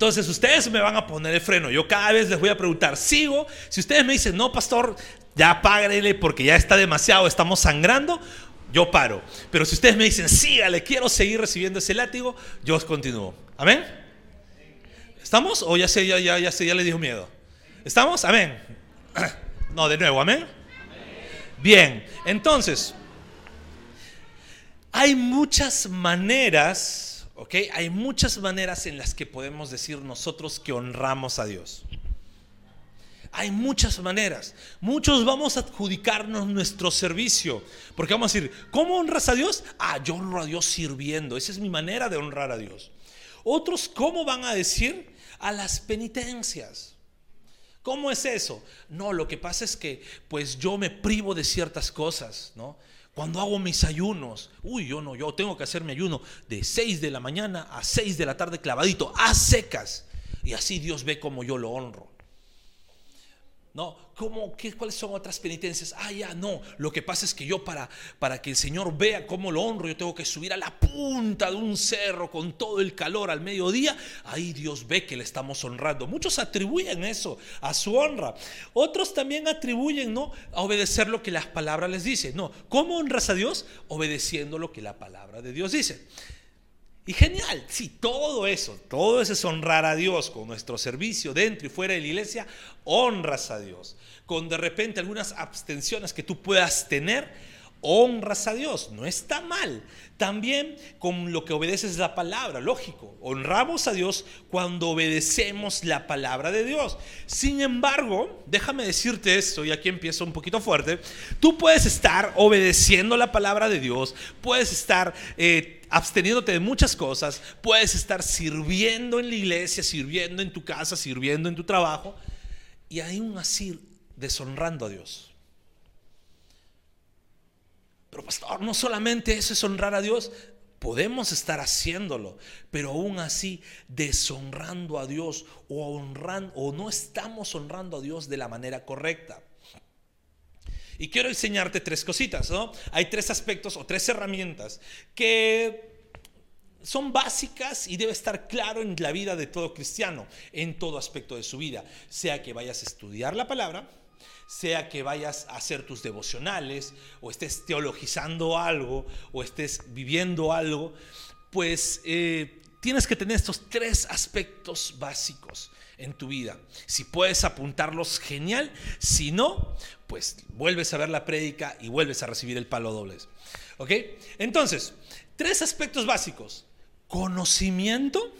Entonces ustedes me van a poner el freno. Yo cada vez les voy a preguntar, ¿sigo? Si ustedes me dicen, no, pastor, ya págale porque ya está demasiado, estamos sangrando, yo paro. Pero si ustedes me dicen, sígale, quiero seguir recibiendo ese látigo, yo os continúo. ¿Amén? ¿Estamos? ¿O ya sé, ya, ya, ya, sé, ya le dijo miedo? ¿Estamos? Amén. No, de nuevo, amén. Bien, entonces, hay muchas maneras ¿ok? Hay muchas maneras en las que podemos decir nosotros que honramos a Dios. Hay muchas maneras. Muchos vamos a adjudicarnos nuestro servicio. Porque vamos a decir, ¿cómo honras a Dios? Ah, yo honro a Dios sirviendo. Esa es mi manera de honrar a Dios. Otros, ¿cómo van a decir? A las penitencias. ¿Cómo es eso? No, lo que pasa es que pues yo me privo de ciertas cosas, ¿no? Cuando hago mis ayunos, uy, yo no, yo tengo que hacer mi ayuno de 6 de la mañana a 6 de la tarde clavadito, a secas. Y así Dios ve como yo lo honro. No, ¿cómo, qué, ¿cuáles son otras penitencias? Ah, ya, no. Lo que pasa es que yo para, para que el Señor vea cómo lo honro, yo tengo que subir a la punta de un cerro con todo el calor al mediodía. Ahí Dios ve que le estamos honrando. Muchos atribuyen eso a su honra. Otros también atribuyen, ¿no? A obedecer lo que las palabras les dicen. No, ¿cómo honras a Dios? Obedeciendo lo que la palabra de Dios dice. Y genial, sí, todo eso, todo eso es honrar a Dios con nuestro servicio dentro y fuera de la iglesia, honras a Dios. Con de repente algunas abstenciones que tú puedas tener, honras a Dios, no está mal. También con lo que obedeces la palabra, lógico, honramos a Dios cuando obedecemos la palabra de Dios. Sin embargo, déjame decirte esto, y aquí empiezo un poquito fuerte, tú puedes estar obedeciendo la palabra de Dios, puedes estar... Eh, absteniéndote de muchas cosas, puedes estar sirviendo en la iglesia, sirviendo en tu casa, sirviendo en tu trabajo, y aún así deshonrando a Dios. Pero pastor, no solamente eso es honrar a Dios, podemos estar haciéndolo, pero aún así deshonrando a Dios o honrando o no estamos honrando a Dios de la manera correcta. Y quiero enseñarte tres cositas, ¿no? Hay tres aspectos o tres herramientas que son básicas y debe estar claro en la vida de todo cristiano, en todo aspecto de su vida. Sea que vayas a estudiar la palabra, sea que vayas a hacer tus devocionales, o estés teologizando algo, o estés viviendo algo, pues eh, tienes que tener estos tres aspectos básicos en tu vida. Si puedes apuntarlos, genial. Si no, pues vuelves a ver la prédica y vuelves a recibir el palo doble. ¿Ok? Entonces, tres aspectos básicos. Conocimiento,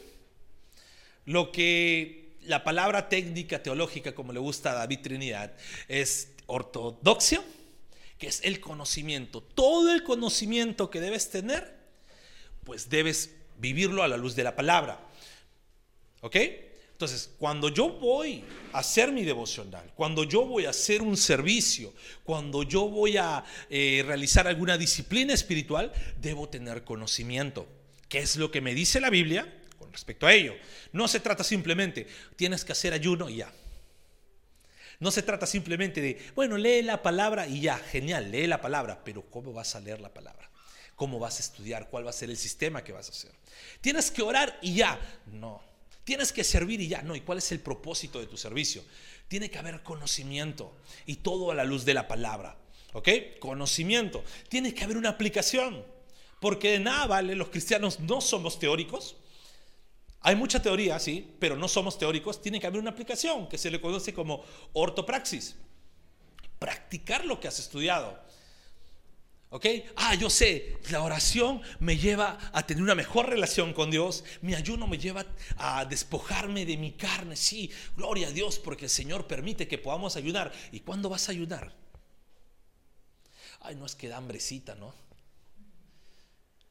lo que la palabra técnica teológica, como le gusta a David Trinidad, es ortodoxia, que es el conocimiento. Todo el conocimiento que debes tener, pues debes vivirlo a la luz de la palabra. ¿Ok? Entonces, cuando yo voy a hacer mi devocional, cuando yo voy a hacer un servicio, cuando yo voy a eh, realizar alguna disciplina espiritual, debo tener conocimiento. ¿Qué es lo que me dice la Biblia respecto a ello? No se trata simplemente, tienes que hacer ayuno y ya. No se trata simplemente de, bueno, lee la palabra y ya, genial, lee la palabra, pero ¿cómo vas a leer la palabra? ¿Cómo vas a estudiar? ¿Cuál va a ser el sistema que vas a hacer? Tienes que orar y ya. No, Tienes que servir y ya, no, ¿y cuál es el propósito de tu servicio? Tiene que haber conocimiento y todo a la luz de la palabra, ¿ok? Conocimiento. Tiene que haber una aplicación, porque de nada vale, los cristianos no somos teóricos. Hay mucha teoría, sí, pero no somos teóricos. Tiene que haber una aplicación que se le conoce como ortopraxis. Practicar lo que has estudiado. ¿Ok? Ah, yo sé, la oración me lleva a tener una mejor relación con Dios. Mi ayuno me lleva a despojarme de mi carne. Sí, gloria a Dios porque el Señor permite que podamos ayunar. ¿Y cuándo vas a ayunar? Ay, no es que da hambrecita, ¿no?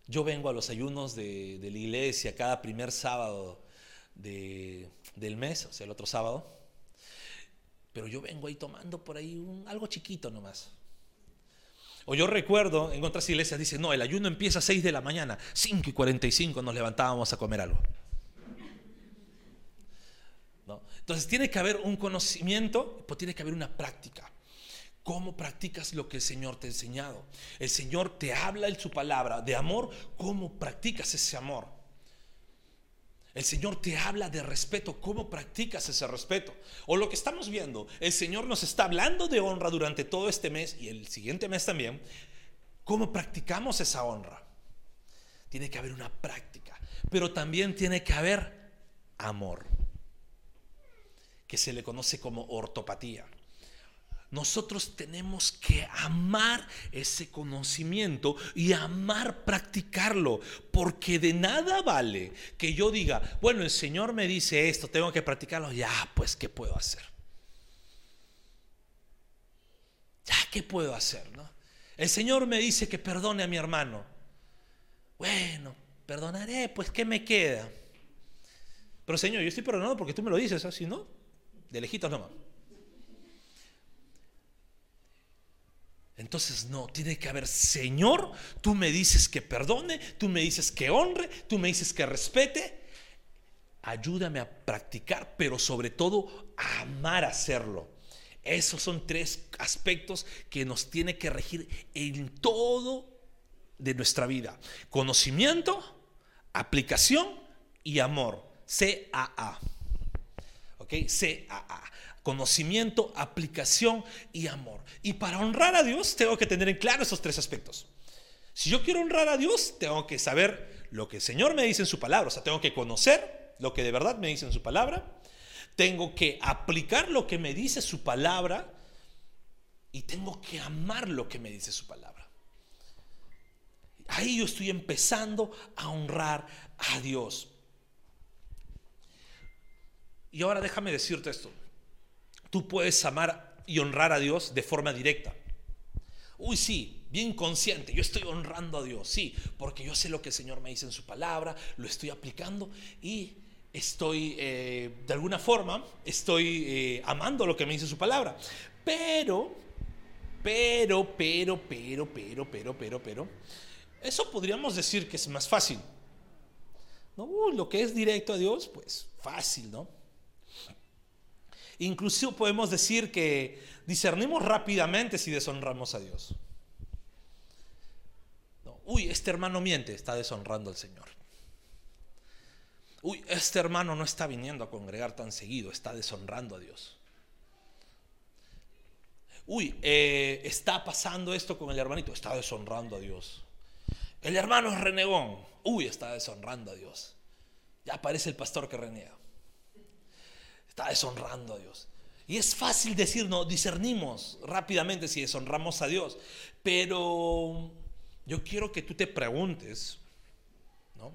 Yo vengo a los ayunos de, la iglesia cada primer sábado del mes, o sea, el otro sábado. Pero yo vengo ahí tomando por ahí algo chiquito nomás. O yo recuerdo en otras iglesias, dice, no, el ayuno empieza a 6 de la mañana, 5 y 45 nos levantábamos a comer algo. Entonces tiene que haber un conocimiento, pues tiene que haber una práctica. ¿Cómo practicas lo que el Señor te ha enseñado? El Señor te habla en su palabra de amor. ¿Cómo practicas ese amor? El Señor te habla de respeto. ¿Cómo practicas ese respeto? O lo que estamos viendo, el Señor nos está hablando de honra durante todo este mes y el siguiente mes también. ¿Cómo practicamos esa honra? Tiene que haber una práctica, pero también tiene que haber amor, que se le conoce como ortopatía. Nosotros tenemos que amar ese conocimiento y amar practicarlo, porque de nada vale que yo diga, bueno, el Señor me dice esto, tengo que practicarlo, ya, pues, ¿qué puedo hacer? Ya, ¿qué puedo hacer? No? El Señor me dice que perdone a mi hermano. Bueno, perdonaré, pues, ¿qué me queda? Pero Señor, yo estoy perdonado porque tú me lo dices, así, ¿no? De lejitos nomás. Entonces no, tiene que haber, Señor, tú me dices que perdone, tú me dices que honre, tú me dices que respete. Ayúdame a practicar, pero sobre todo a amar hacerlo. Esos son tres aspectos que nos tiene que regir en todo de nuestra vida. Conocimiento, aplicación y amor. C-A-A. ¿Ok? C-A-A conocimiento, aplicación y amor. Y para honrar a Dios tengo que tener en claro esos tres aspectos. Si yo quiero honrar a Dios, tengo que saber lo que el Señor me dice en su palabra, o sea, tengo que conocer lo que de verdad me dice en su palabra, tengo que aplicar lo que me dice su palabra y tengo que amar lo que me dice su palabra. Ahí yo estoy empezando a honrar a Dios. Y ahora déjame decirte esto. Tú puedes amar y honrar a Dios de forma directa. Uy, sí, bien consciente, yo estoy honrando a Dios, sí, porque yo sé lo que el Señor me dice en su palabra, lo estoy aplicando y estoy, eh, de alguna forma, estoy eh, amando lo que me dice su palabra. Pero, pero, pero, pero, pero, pero, pero, pero, eso podríamos decir que es más fácil. ¿No? lo que es directo a Dios, pues fácil, ¿no? Incluso podemos decir que discernimos rápidamente si deshonramos a Dios. Uy, este hermano miente, está deshonrando al Señor. Uy, este hermano no está viniendo a congregar tan seguido, está deshonrando a Dios. Uy, eh, está pasando esto con el hermanito, está deshonrando a Dios. El hermano es renegón, uy, está deshonrando a Dios. Ya aparece el pastor que reniega está deshonrando a Dios. Y es fácil decir, no, discernimos rápidamente si deshonramos a Dios. Pero yo quiero que tú te preguntes, ¿no?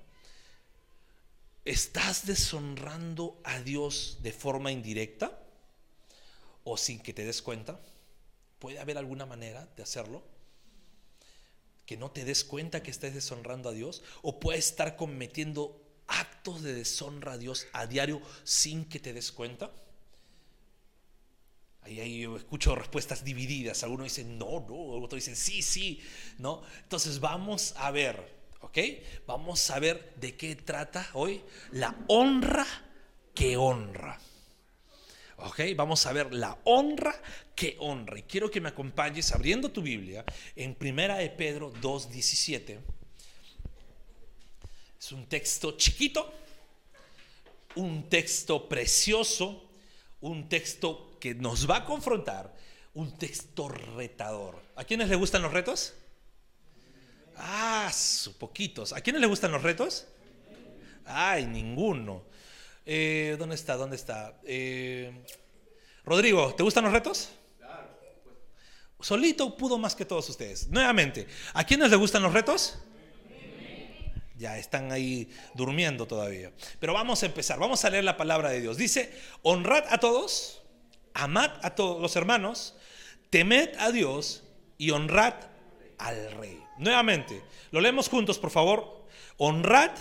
¿Estás deshonrando a Dios de forma indirecta o sin que te des cuenta? ¿Puede haber alguna manera de hacerlo? Que no te des cuenta que estés deshonrando a Dios o puedes estar cometiendo actos de deshonra a Dios a diario sin que te des cuenta? Ahí, ahí yo escucho respuestas divididas. Algunos dicen no, no, otros dicen sí, sí, ¿no? Entonces vamos a ver, ¿ok? Vamos a ver de qué trata hoy la honra que honra. ¿Ok? Vamos a ver la honra que honra. Y quiero que me acompañes abriendo tu Biblia en Primera de Pedro 2.17. Es un texto chiquito, un texto precioso, un texto que nos va a confrontar, un texto retador. ¿A quiénes les gustan los retos? Ah, poquitos. ¿A quiénes les gustan los retos? Ay, ninguno. Eh, ¿Dónde está? ¿Dónde está? Eh, Rodrigo, ¿te gustan los retos? Solito pudo más que todos ustedes. Nuevamente, ¿a quiénes les gustan los retos? Ya están ahí durmiendo todavía. Pero vamos a empezar, vamos a leer la palabra de Dios. Dice, honrad a todos, amad a todos los hermanos, temed a Dios y honrad al rey. Nuevamente, lo leemos juntos, por favor. Honrad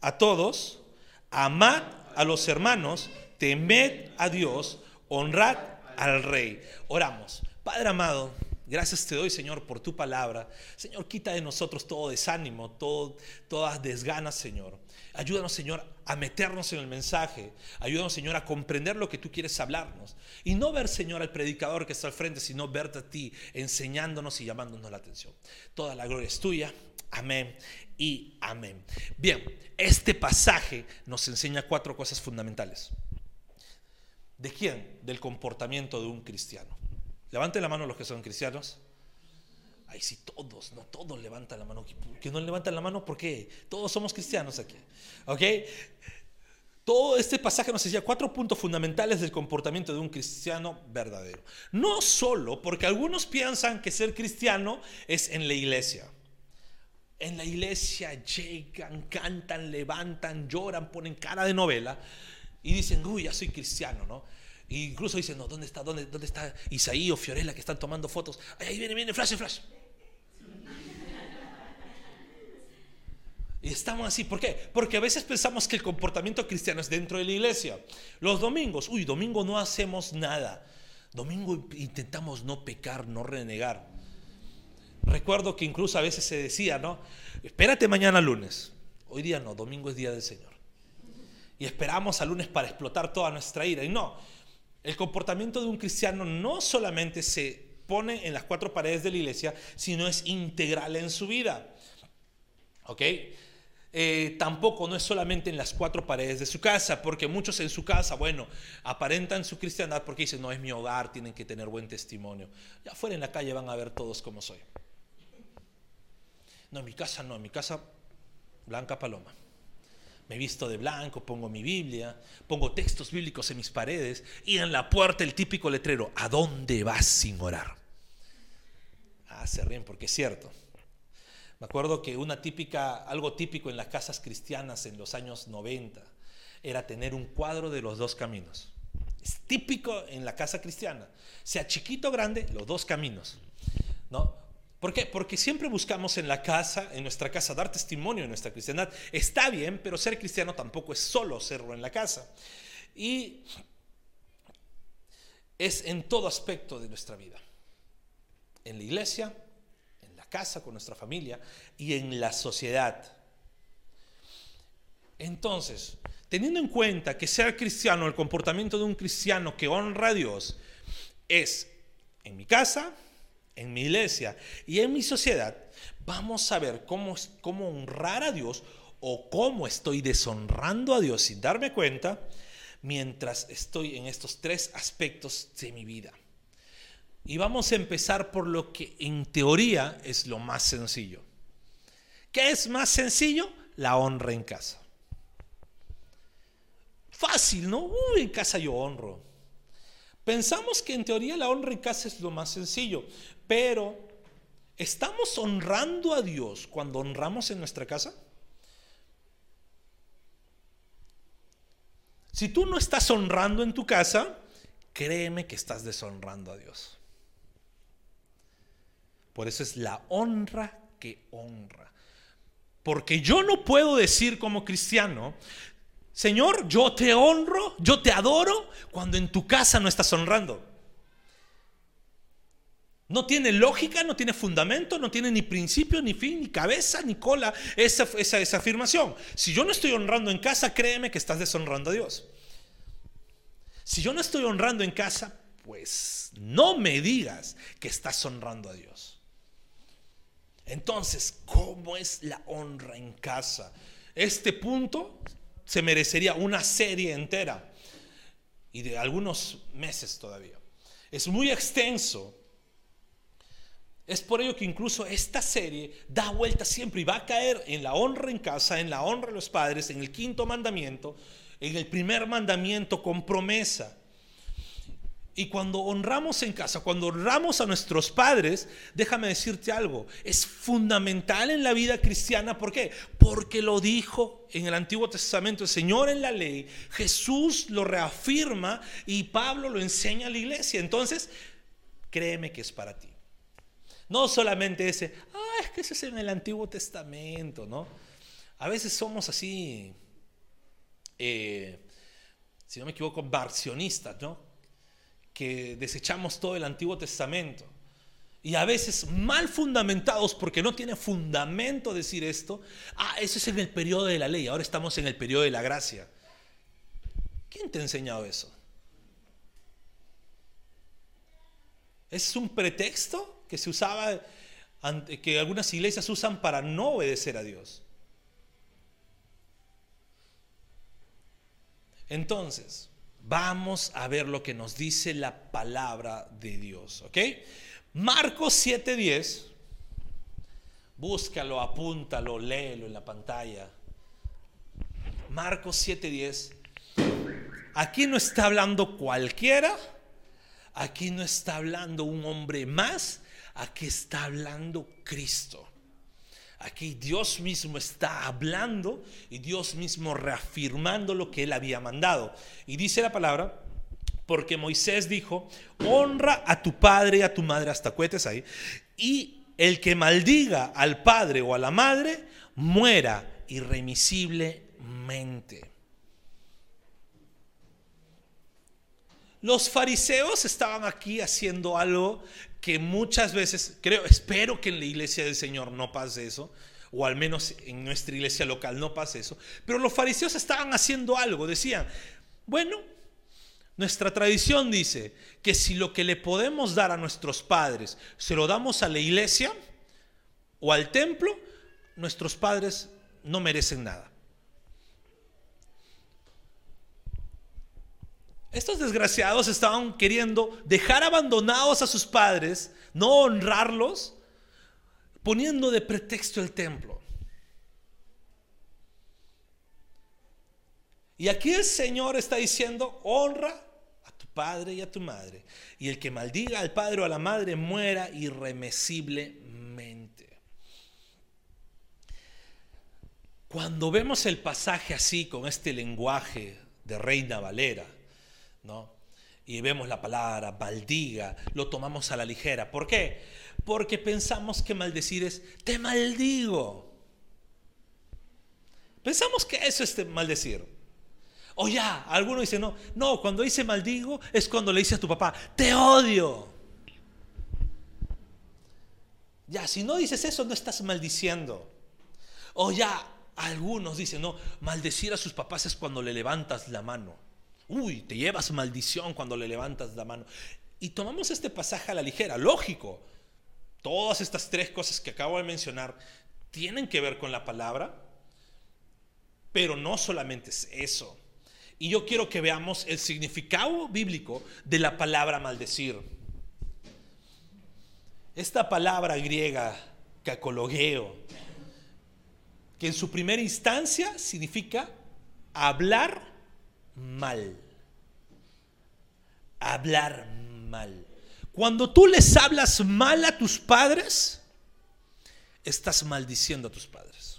a todos, amad a los hermanos, temed a Dios, honrad al rey. Oramos. Padre amado, Gracias te doy, Señor, por tu palabra. Señor, quita de nosotros todo desánimo, todo, todas desganas, Señor. Ayúdanos, Señor, a meternos en el mensaje. Ayúdanos, Señor, a comprender lo que tú quieres hablarnos. Y no ver, Señor, al predicador que está al frente, sino verte a ti enseñándonos y llamándonos la atención. Toda la gloria es tuya. Amén y amén. Bien, este pasaje nos enseña cuatro cosas fundamentales. ¿De quién? Del comportamiento de un cristiano. Levanten la mano los que son cristianos. Ay, sí, todos, no todos levantan la mano. ¿Que no levantan la mano? ¿Por qué? Todos somos cristianos aquí. ¿Ok? Todo este pasaje nos enseña cuatro puntos fundamentales del comportamiento de un cristiano verdadero. No solo porque algunos piensan que ser cristiano es en la iglesia. En la iglesia llegan, cantan, levantan, lloran, ponen cara de novela y dicen, uy, ya soy cristiano, ¿no? Incluso dicen, no, ¿dónde está, dónde, dónde está Isaí o Fiorella que están tomando fotos? ahí viene, viene, flash, flash. Y estamos así, ¿por qué? Porque a veces pensamos que el comportamiento cristiano es dentro de la iglesia. Los domingos, uy, domingo no hacemos nada. Domingo intentamos no pecar, no renegar. Recuerdo que incluso a veces se decía, ¿no? Espérate mañana lunes. Hoy día no, domingo es día del Señor. Y esperamos a lunes para explotar toda nuestra ira. Y no, el comportamiento de un cristiano no solamente se pone en las cuatro paredes de la iglesia, sino es integral en su vida. ¿Ok? Eh, tampoco no es solamente en las cuatro paredes de su casa, porque muchos en su casa, bueno, aparentan su cristiandad porque dicen, no es mi hogar, tienen que tener buen testimonio. Ya afuera en la calle van a ver todos como soy. No, en mi casa no, en mi casa Blanca Paloma. Me visto de blanco, pongo mi Biblia, pongo textos bíblicos en mis paredes y en la puerta el típico letrero, ¿a dónde vas sin orar? Ah, se ríen porque es cierto. Me acuerdo que una típica, algo típico en las casas cristianas en los años 90 era tener un cuadro de los dos caminos. Es típico en la casa cristiana, sea chiquito o grande, los dos caminos. ¿no? ¿Por qué? Porque siempre buscamos en la casa, en nuestra casa, dar testimonio de nuestra cristiandad. Está bien, pero ser cristiano tampoco es solo serlo en la casa. Y es en todo aspecto de nuestra vida. En la iglesia, en la casa, con nuestra familia y en la sociedad. Entonces, teniendo en cuenta que ser cristiano, el comportamiento de un cristiano que honra a Dios, es en mi casa, en mi iglesia y en mi sociedad, vamos a ver cómo, cómo honrar a Dios o cómo estoy deshonrando a Dios sin darme cuenta mientras estoy en estos tres aspectos de mi vida. Y vamos a empezar por lo que en teoría es lo más sencillo. ¿Qué es más sencillo? La honra en casa. Fácil, ¿no? Uy, en casa yo honro. Pensamos que en teoría la honra en casa es lo más sencillo, pero, ¿estamos honrando a Dios cuando honramos en nuestra casa? Si tú no estás honrando en tu casa, créeme que estás deshonrando a Dios. Por eso es la honra que honra. Porque yo no puedo decir como cristiano, Señor, yo te honro, yo te adoro, cuando en tu casa no estás honrando. No tiene lógica, no tiene fundamento, no tiene ni principio, ni fin, ni cabeza, ni cola esa, esa, afirmación. Si yo no estoy honrando en casa, créeme que estás deshonrando a Dios. Si yo no estoy honrando en casa, pues no me digas que estás honrando a Dios. Entonces, ¿cómo es la honra en casa? Este punto se merecería una serie entera y de algunos meses todavía. Es muy extenso es por ello que incluso esta serie da vuelta siempre y va a caer en la honra en casa, en la honra de los padres, en el quinto mandamiento, en el primer mandamiento con promesa. Y cuando honramos en casa, cuando honramos a nuestros padres, déjame decirte algo, es fundamental en la vida cristiana. ¿Por qué? Porque lo dijo en el Antiguo Testamento el Señor en la ley, Jesús lo reafirma y Pablo lo enseña a la iglesia. Entonces, créeme que es para ti. No solamente ese, ah, es que ese es en el Antiguo Testamento, ¿no? A veces somos así, eh, si no me equivoco, barcionistas, ¿no? Que desechamos todo el Antiguo Testamento. y a veces mal fundamentados porque no tiene fundamento decir esto. Ah, eso es en el periodo de la ley, ahora estamos en el periodo de la gracia. ¿Quién te ha enseñado eso? ¿Es un pretexto que se usaba, que algunas iglesias usan para no obedecer a Dios? Entonces, vamos a ver lo que nos dice la palabra de Dios, ¿ok? Marcos 7:10, búscalo, apúntalo, léelo en la pantalla. Marcos 7:10, aquí no está hablando cualquiera, aquí no está hablando un hombre más, aquí está hablando Cristo. Aquí Dios mismo está hablando y Dios mismo reafirmando lo que él había mandado. Y dice la palabra, porque Moisés dijo, honra a tu padre y a tu madre, hasta cuetes ahí, y el que maldiga al padre o a la madre, muera irremisiblemente. Los fariseos estaban aquí haciendo algo que muchas veces, creo, espero que en la iglesia del Señor no pase eso, o al menos en nuestra iglesia local no pase eso, pero los fariseos estaban haciendo algo, decían, bueno, nuestra tradición dice que si lo que le podemos dar a nuestros padres se lo damos a la iglesia o al templo, nuestros padres no merecen nada. Estos desgraciados estaban queriendo dejar abandonados a sus padres, no honrarlos, poniendo de pretexto el templo. Y aquí el Señor está diciendo, honra a tu padre y a tu madre. Y el que maldiga al padre o a la madre muera irremisiblemente. Cuando vemos el pasaje así, con este lenguaje de Reina Valera, Y vemos la palabra maldiga, lo tomamos a la ligera. ¿Por qué? Porque pensamos que maldecir es te maldigo. Pensamos que eso es maldecir. O ya, algunos dicen, no, no, cuando dice maldigo es cuando le dice a tu papá, te odio. Ya, si no dices eso, no estás maldiciendo. O ya, algunos dicen, no, maldecir a sus papás es cuando le levantas la mano. Uy, te llevas maldición cuando le levantas la mano. Y tomamos este pasaje a la ligera, lógico. Todas estas tres cosas que acabo de mencionar tienen que ver con la palabra, pero no solamente es eso. Y yo quiero que veamos el significado bíblico de la palabra maldecir. Esta palabra griega, cacologeo, que en su primera instancia significa hablar mal. Hablar mal. Cuando tú les hablas mal a tus padres, estás maldiciendo a tus padres.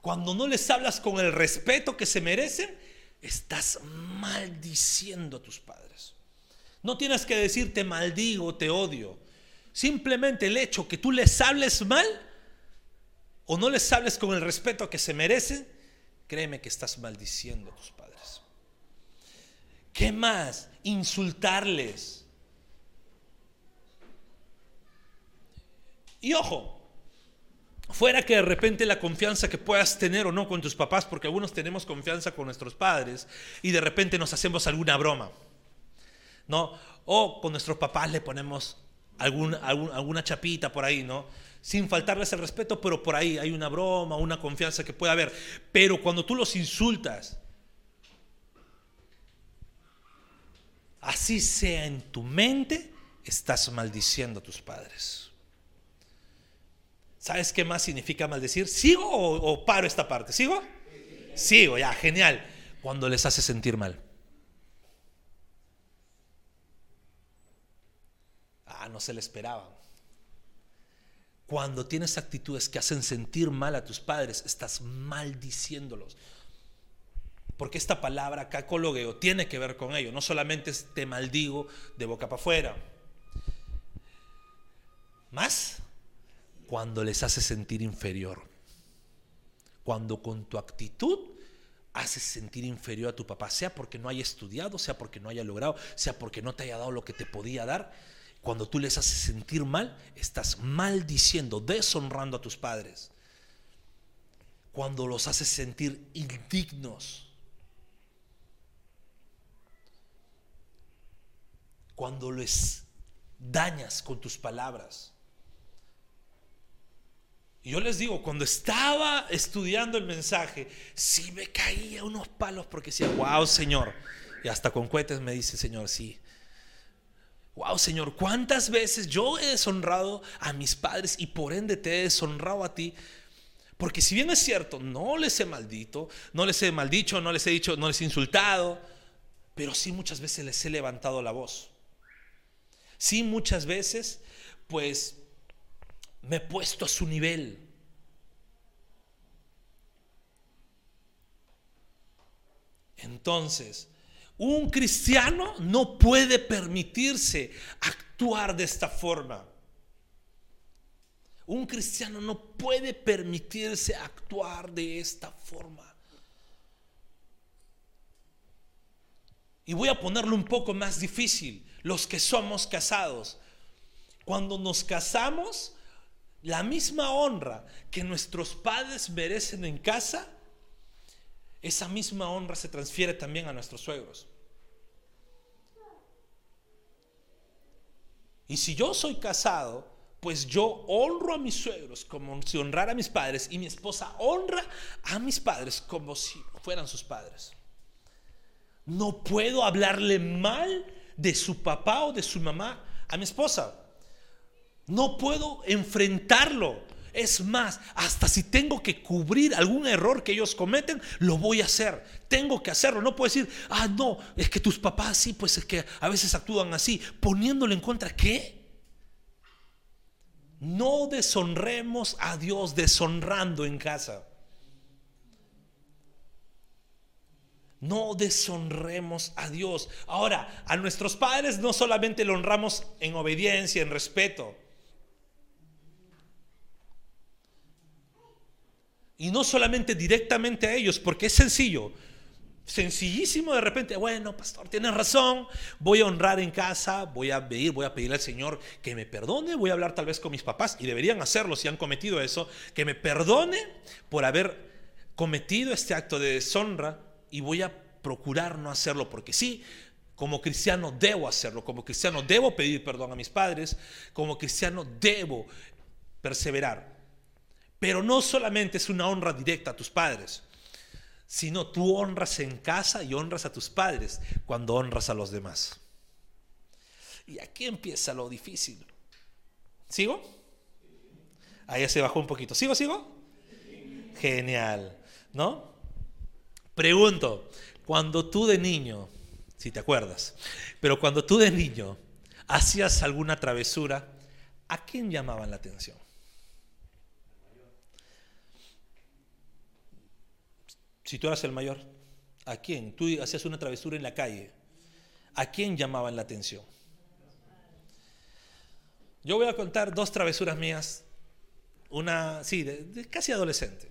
Cuando no les hablas con el respeto que se merecen, estás maldiciendo a tus padres. No tienes que decir te maldigo, te odio. Simplemente el hecho que tú les hables mal o no les hables con el respeto que se merecen, créeme que estás maldiciendo a tus padres. ¿Qué más? Insultarles. Y ojo, fuera que de repente la confianza que puedas tener o no con tus papás, porque algunos tenemos confianza con nuestros padres y de repente nos hacemos alguna broma, ¿no? O con nuestros papás le ponemos alguna chapita por ahí, ¿no? sin faltarles el respeto, pero por ahí hay una broma, una confianza que puede haber. Pero cuando tú los insultas, así sea en tu mente, estás maldiciendo a tus padres. ¿Sabes qué más significa maldecir? ¿Sigo o, paro esta parte? ¿Sigo? Sigo, ya, genial. Cuando les hace sentir mal. Ah, no se le esperaba. Cuando tienes actitudes que hacen sentir mal a tus padres, estás maldiciéndolos. Porque esta palabra cacologueo tiene que ver con ello. No solamente es te maldigo de boca para afuera. Más cuando les haces sentir inferior. Cuando con tu actitud haces sentir inferior a tu papá, sea porque no haya estudiado, sea porque no haya logrado, sea porque no te haya dado lo que te podía dar Cuando tú les haces sentir mal, estás maldiciendo, deshonrando a tus padres. Cuando los haces sentir indignos. Cuando les dañas con tus palabras. Y yo les digo, cuando estaba estudiando el mensaje, sí me caía unos palos porque decía, wow, Señor. Y hasta con cohetes me dice, Señor, sí, Wow, Señor, ¿cuántas veces yo he deshonrado a mis padres y por ende te he deshonrado a ti? Porque si bien es cierto, no les he maldito, no les he maldicho, no les he dicho, no les he insultado, pero sí muchas veces les he levantado la voz. Sí muchas veces, pues, me he puesto a su nivel. Entonces, un cristiano no puede permitirse actuar de esta forma. Un cristiano no puede permitirse actuar de esta forma. Y voy a ponerlo un poco más difícil. Los que somos casados. Cuando nos casamos, la misma honra que nuestros padres merecen en casa, esa misma honra se transfiere también a nuestros suegros. Y si yo soy casado, pues yo honro a mis suegros como si honrara a mis padres y mi esposa honra a mis padres como si fueran sus padres. No puedo hablarle mal de su papá o de su mamá a mi esposa. No puedo enfrentarlo es más, hasta si tengo que cubrir algún error que ellos cometen, lo voy a hacer. Tengo que hacerlo. No puedo decir, ah, no, es que tus papás sí, pues es que a veces actúan así, poniéndole en contra. ¿Qué? No deshonremos a Dios deshonrando en casa. No deshonremos a Dios. Ahora, a nuestros padres no solamente lo honramos en obediencia, en respeto. Y no solamente directamente a ellos, porque es sencillo. Sencillísimo de repente, bueno, pastor, tienes razón, voy a honrar en casa, voy a pedir, voy a pedirle al Señor que me perdone, voy a hablar tal vez con mis papás, y deberían hacerlo si han cometido eso, que me perdone por haber cometido este acto de deshonra y voy a procurar no hacerlo, porque sí, como cristiano debo hacerlo, como cristiano debo pedir perdón a mis padres, como cristiano debo perseverar. Pero no solamente es una honra directa a tus padres, sino tú honras en casa y honras a tus padres cuando honras a los demás. Y aquí empieza lo difícil. ¿Sigo? Ahí se bajó un poquito. ¿Sigo, sigo? Genial, ¿no? Pregunto, cuando tú de niño, si te acuerdas, pero cuando tú de niño hacías alguna travesura, ¿a quién llamaban la atención? Si tú eras el mayor, ¿a quién? Tú hacías una travesura en la calle. ¿A quién llamaban la atención? Yo voy a contar dos travesuras mías, una, sí, de, casi adolescente.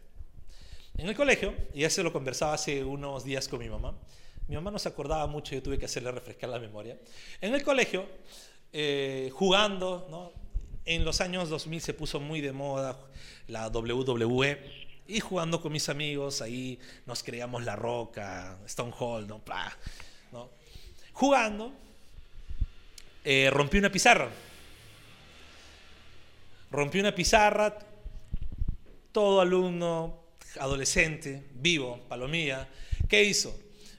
En el colegio, y ya lo conversaba hace unos días con mi mamá, mi mamá no se acordaba mucho, yo tuve que hacerle refrescar la memoria. En el colegio, eh, jugando, ¿no? en los años 2000 se puso muy de moda la WWE, y jugando con mis amigos, ahí nos creíamos La Roca, Stone Hall, ¿no? ¿no? Jugando, eh, rompí una pizarra. Rompí una pizarra, todo alumno, adolescente, vivo, palomía, ¿qué hizo?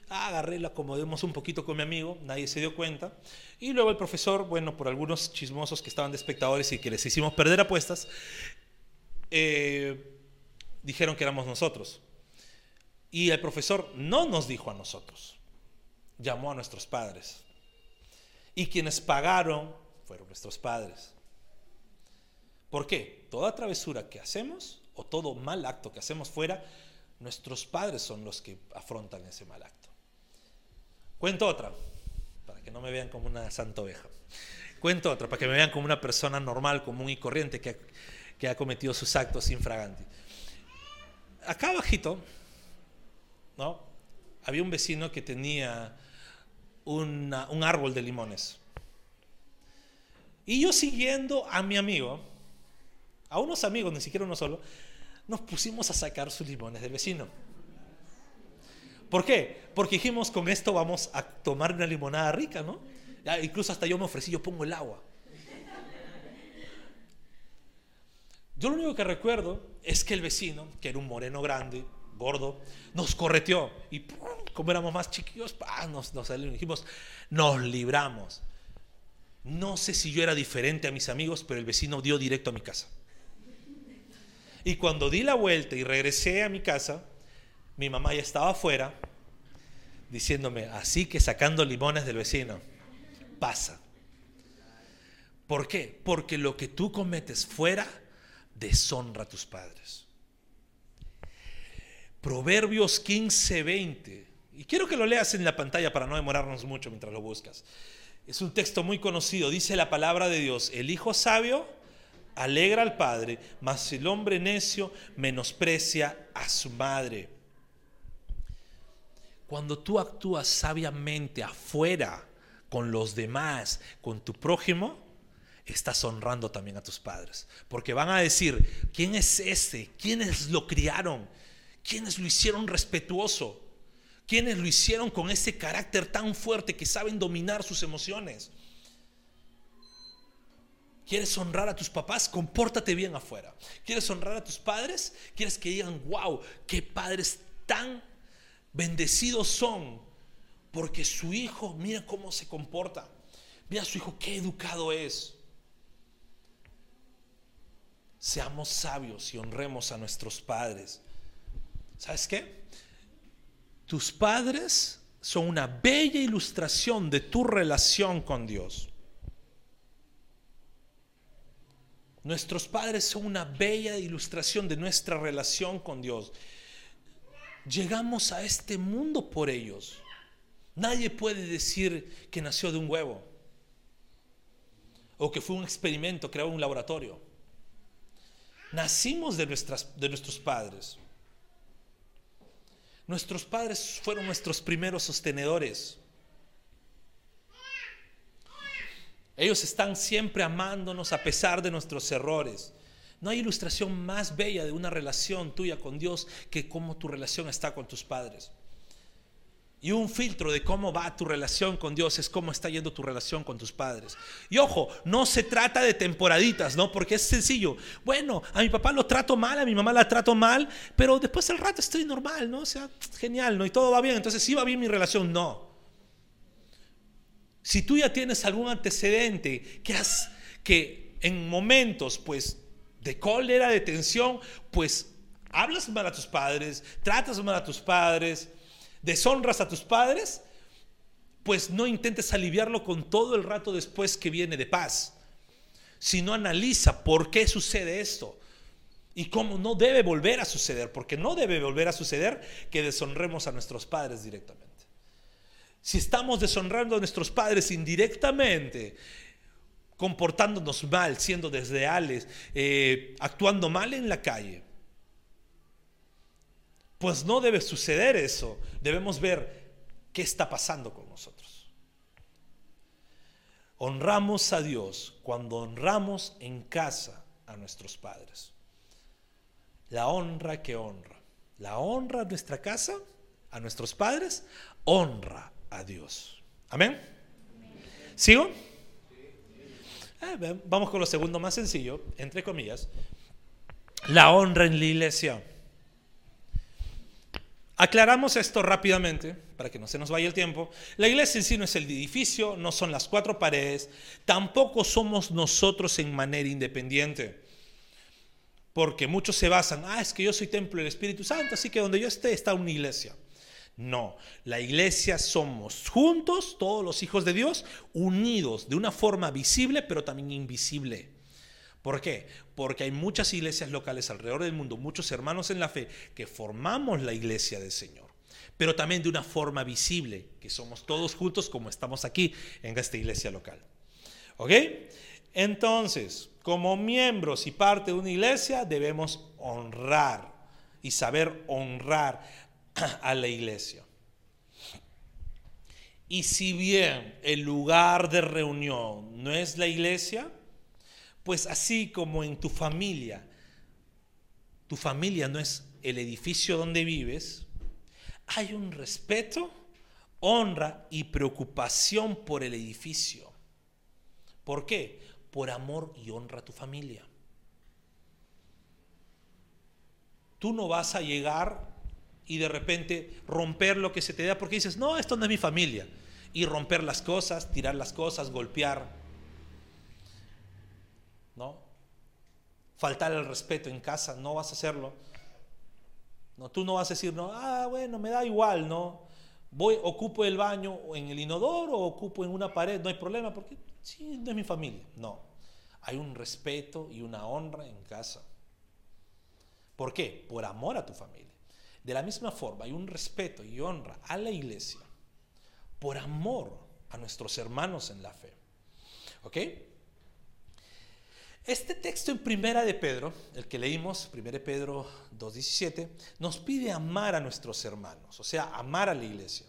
Ah, agarré, la acomodemos un poquito con mi amigo, nadie se dio cuenta. Y luego el profesor, bueno, por algunos chismosos que estaban de espectadores y que les hicimos perder apuestas, eh, dijeron que éramos nosotros. Y el profesor no nos dijo a nosotros, llamó a nuestros padres. Y quienes pagaron fueron nuestros padres. ¿Por qué? Toda travesura que hacemos o todo mal acto que hacemos fuera, nuestros padres son los que afrontan ese mal acto. Cuento otra, para que no me vean como una santa oveja. Cuento otra, para que me vean como una persona normal, común y corriente que, que ha cometido sus actos infraganti acá abajito, ¿no? Había un vecino que tenía un árbol de limones. Y yo siguiendo a mi amigo, a unos amigos, ni siquiera uno solo, nos pusimos a sacar sus limones del vecino. ¿Por qué? Porque dijimos, con esto vamos a tomar una limonada rica, ¿no? incluso hasta yo me ofrecí, yo pongo el agua. Yo lo único que recuerdo es que el vecino, que era un moreno grande, gordo, nos correteó. Y como éramos más chiquillos, nos, nos dijimos, nos libramos. No sé si yo era diferente a mis amigos, pero el vecino dio directo a mi casa. Y cuando di la vuelta y regresé a mi casa, mi mamá ya estaba afuera diciéndome, así que sacando limones del vecino, pasa. ¿Por qué? Porque lo que tú cometes fuera deshonra a tus padres. Proverbios 15, 20. Y quiero que lo leas en la pantalla para no demorarnos mucho mientras lo buscas. Es un texto muy conocido. Dice la palabra de Dios, el hijo sabio alegra al padre, mas el hombre necio menosprecia a su madre. Cuando tú actúas sabiamente afuera, con los demás, con tu prójimo, estás honrando también a tus padres. Porque van a decir, ¿quién es ese? ¿Quiénes lo criaron? ¿Quiénes lo hicieron respetuoso? ¿Quiénes lo hicieron con ese carácter tan fuerte que saben dominar sus emociones? ¿Quieres honrar a tus papás? Compórtate bien afuera. ¿Quieres honrar a tus padres? ¿Quieres que digan, wow, qué padres tan bendecidos son? Porque su hijo, mira cómo se comporta. Mira su hijo, qué educado es. Seamos sabios y honremos a nuestros padres. ¿Sabes qué? Tus padres son una bella ilustración de tu relación con Dios. Nuestros padres son una bella ilustración de nuestra relación con Dios. Llegamos a este mundo por ellos. Nadie puede decir que nació de un huevo o que fue un experimento creado en un laboratorio. Nacimos de, nuestras, de nuestros padres. Nuestros padres fueron nuestros primeros sostenedores. Ellos están siempre amándonos a pesar de nuestros errores. No hay ilustración más bella de una relación tuya con Dios que cómo tu relación está con tus padres. Y un filtro de cómo va tu relación con Dios es cómo está yendo tu relación con tus padres. Y ojo, no se trata de temporaditas, ¿no? Porque es sencillo. Bueno, a mi papá lo trato mal, a mi mamá la trato mal, pero después del rato estoy normal, ¿no? O sea, genial, ¿no? Y todo va bien. Entonces, ¿sí va bien mi relación? No. Si tú ya tienes algún antecedente que, has, que en momentos, pues, de cólera, de tensión, pues, hablas mal a tus padres, tratas mal a tus padres, deshonras a tus padres, pues no intentes aliviarlo con todo el rato después que viene de paz, sino analiza por qué sucede esto y cómo no debe volver a suceder, porque no debe volver a suceder que deshonremos a nuestros padres directamente. Si estamos deshonrando a nuestros padres indirectamente, comportándonos mal, siendo desleales, eh, actuando mal en la calle, pues no debe suceder eso. Debemos ver qué está pasando con nosotros. Honramos a Dios cuando honramos en casa a nuestros padres. La honra que honra. La honra a nuestra casa, a nuestros padres, honra a Dios. Amén. ¿Sigo? Eh, vamos con lo segundo más sencillo, entre comillas. La honra en la iglesia. Aclaramos esto rápidamente para que no se nos vaya el tiempo. La iglesia en sí no es el edificio, no son las cuatro paredes, tampoco somos nosotros en manera independiente. Porque muchos se basan, ah, es que yo soy templo del Espíritu Santo, así que donde yo esté está una iglesia. No, la iglesia somos juntos, todos los hijos de Dios, unidos de una forma visible, pero también invisible. ¿Por qué? Porque hay muchas iglesias locales alrededor del mundo, muchos hermanos en la fe, que formamos la iglesia del Señor, pero también de una forma visible, que somos todos juntos como estamos aquí en esta iglesia local. ¿Ok? Entonces, como miembros y parte de una iglesia, debemos honrar y saber honrar a la iglesia. Y si bien el lugar de reunión no es la iglesia, Pues así como en tu familia, tu familia no es el edificio donde vives, hay un respeto, honra y preocupación por el edificio. ¿Por qué? Por amor y honra a tu familia. Tú no vas a llegar y de repente romper lo que se te da porque dices, no, esto no es mi familia. Y romper las cosas, tirar las cosas, golpear. ¿No? Faltar el respeto en casa, no vas a hacerlo. No, tú no vas a decir, no, ah, bueno, me da igual, ¿no? Voy, ocupo el baño en el inodoro o ocupo en una pared, no hay problema, porque sí, no es mi familia. No, hay un respeto y una honra en casa. ¿Por qué? Por amor a tu familia. De la misma forma, hay un respeto y honra a la iglesia por amor a nuestros hermanos en la fe. ¿Ok? Este texto en Primera de Pedro, el que leímos, Primera de Pedro 2.17, nos pide amar a nuestros hermanos, o sea, amar a la iglesia.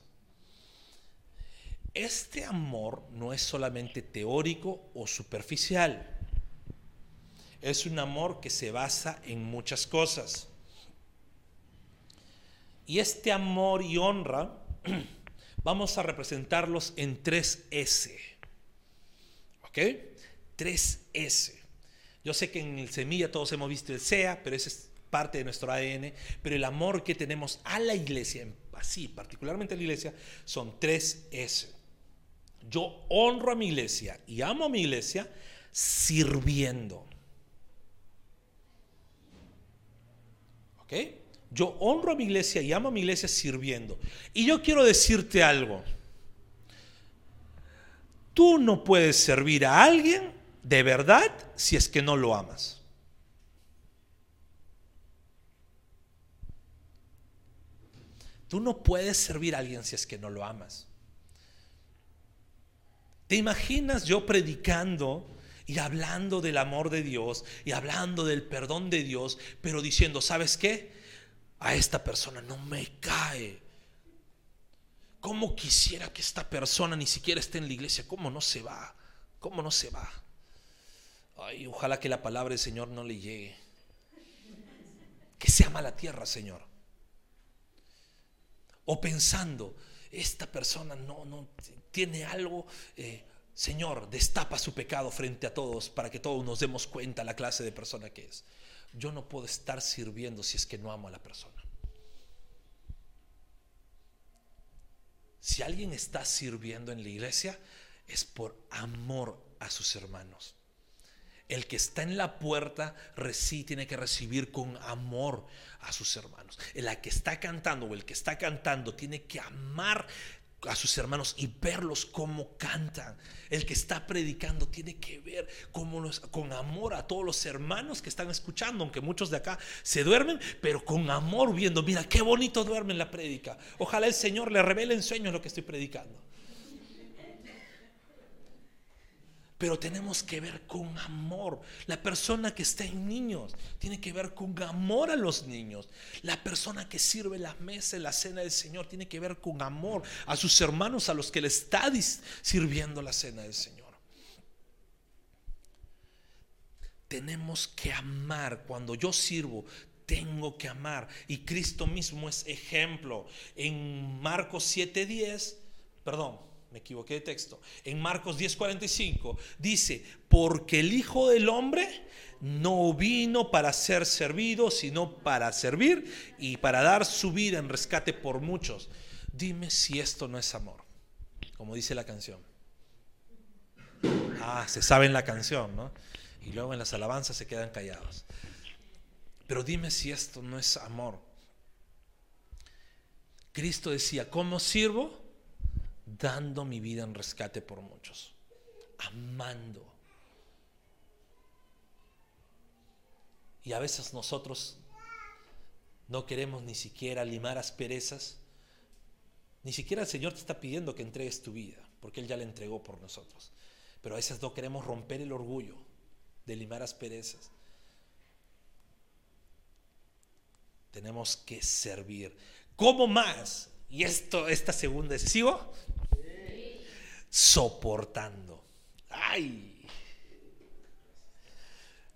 Este amor no es solamente teórico o superficial es un amor que se basa en muchas cosas. Y este amor y honra vamos a representarlos en tres S. ¿Ok? Tres S. Yo sé que en el semilla todos hemos visto el SEA, pero ese es parte de nuestro ADN. Pero el amor que tenemos a la iglesia, así, particularmente a la iglesia, son tres S. Yo honro a mi iglesia y amo a mi iglesia sirviendo. Yo honro a mi iglesia y amo a mi iglesia sirviendo. Y yo quiero decirte algo. Tú no puedes servir a alguien de verdad si es que no lo amas. Tú no puedes servir a alguien si es que no lo amas. ¿Te imaginas yo predicando y hablando del amor de Dios y hablando del perdón de Dios, pero diciendo, ¿sabes qué? A esta persona no me cae. ¿Cómo quisiera que esta persona ni siquiera esté en la iglesia? ¿Cómo no se va? ¿Cómo no se va? Ay, ojalá que la palabra del Señor no le llegue. Que se ama la tierra, Señor. O pensando, esta persona no, no tiene algo eh, Señor, destapa su pecado frente a todos para que todos nos demos cuenta la clase de persona que es. Yo no puedo estar sirviendo si es que no amo a la persona. Si alguien está sirviendo en la iglesia es por amor a sus hermanos. El que está en la puerta sí tiene que recibir con amor a sus hermanos. El que está cantando o el que está cantando tiene que amar a sus hermanos y verlos como cantan. El que está predicando tiene que ver cómo con amor a todos los hermanos que están escuchando, aunque muchos de acá se duermen, pero con amor viendo, mira qué bonito duermen la prédica. Ojalá el Señor le revele en sueños lo que estoy predicando. Pero tenemos que ver con amor. La persona que está en niños tiene que ver con amor a los niños. La persona que sirve la mesa en la cena del Señor tiene que ver con amor a sus hermanos a los que le está sirviendo la cena del Señor. Tenemos que amar. Cuando yo sirvo, tengo que amar. Y Cristo mismo es ejemplo. En Marcos 7:10, perdón, me equivoqué de texto. En Marcos 10:45 dice, porque el Hijo del Hombre no vino para ser servido, sino para servir y para dar su vida en rescate por muchos. Dime si esto no es amor, como dice la canción. Ah, se sabe en la canción, ¿no? Y luego en las alabanzas se quedan callados. Pero dime si esto no es amor. Cristo decía, ¿cómo sirvo? Dando mi vida en rescate por muchos, amando. Y a veces nosotros no queremos ni siquiera limar asperezas. Ni siquiera el Señor te está pidiendo que entregues tu vida, porque Él ya la entregó por nosotros. Pero a veces no queremos romper el orgullo de limar asperezas. Tenemos que servir. ¿Cómo más? Y esto, esta segunda, ¿sigo? Soportando. Ay.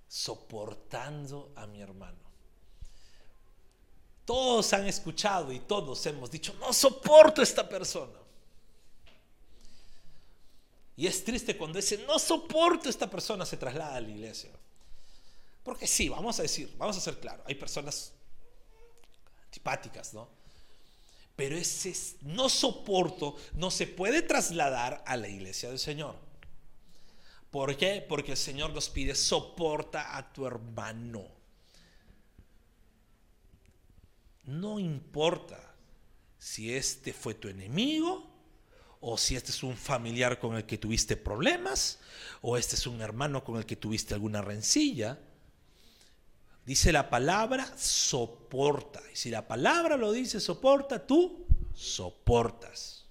soportando a mi hermano. Todos han escuchado y todos hemos dicho, no soporto a esta persona. Y es triste cuando ese no soporto a esta persona se traslada a la iglesia. Porque sí, vamos a decir, vamos a ser claros, hay personas antipáticas, ¿no? Pero ese no soporto no se puede trasladar a la iglesia del Señor. ¿Por qué? Porque el Señor nos pide, soporta a tu hermano. No importa si este fue tu enemigo o si este es un familiar con el que tuviste problemas o este es un hermano con el que tuviste alguna rencilla Dice la palabra soporta. Y si la palabra lo dice soporta, tú soportas.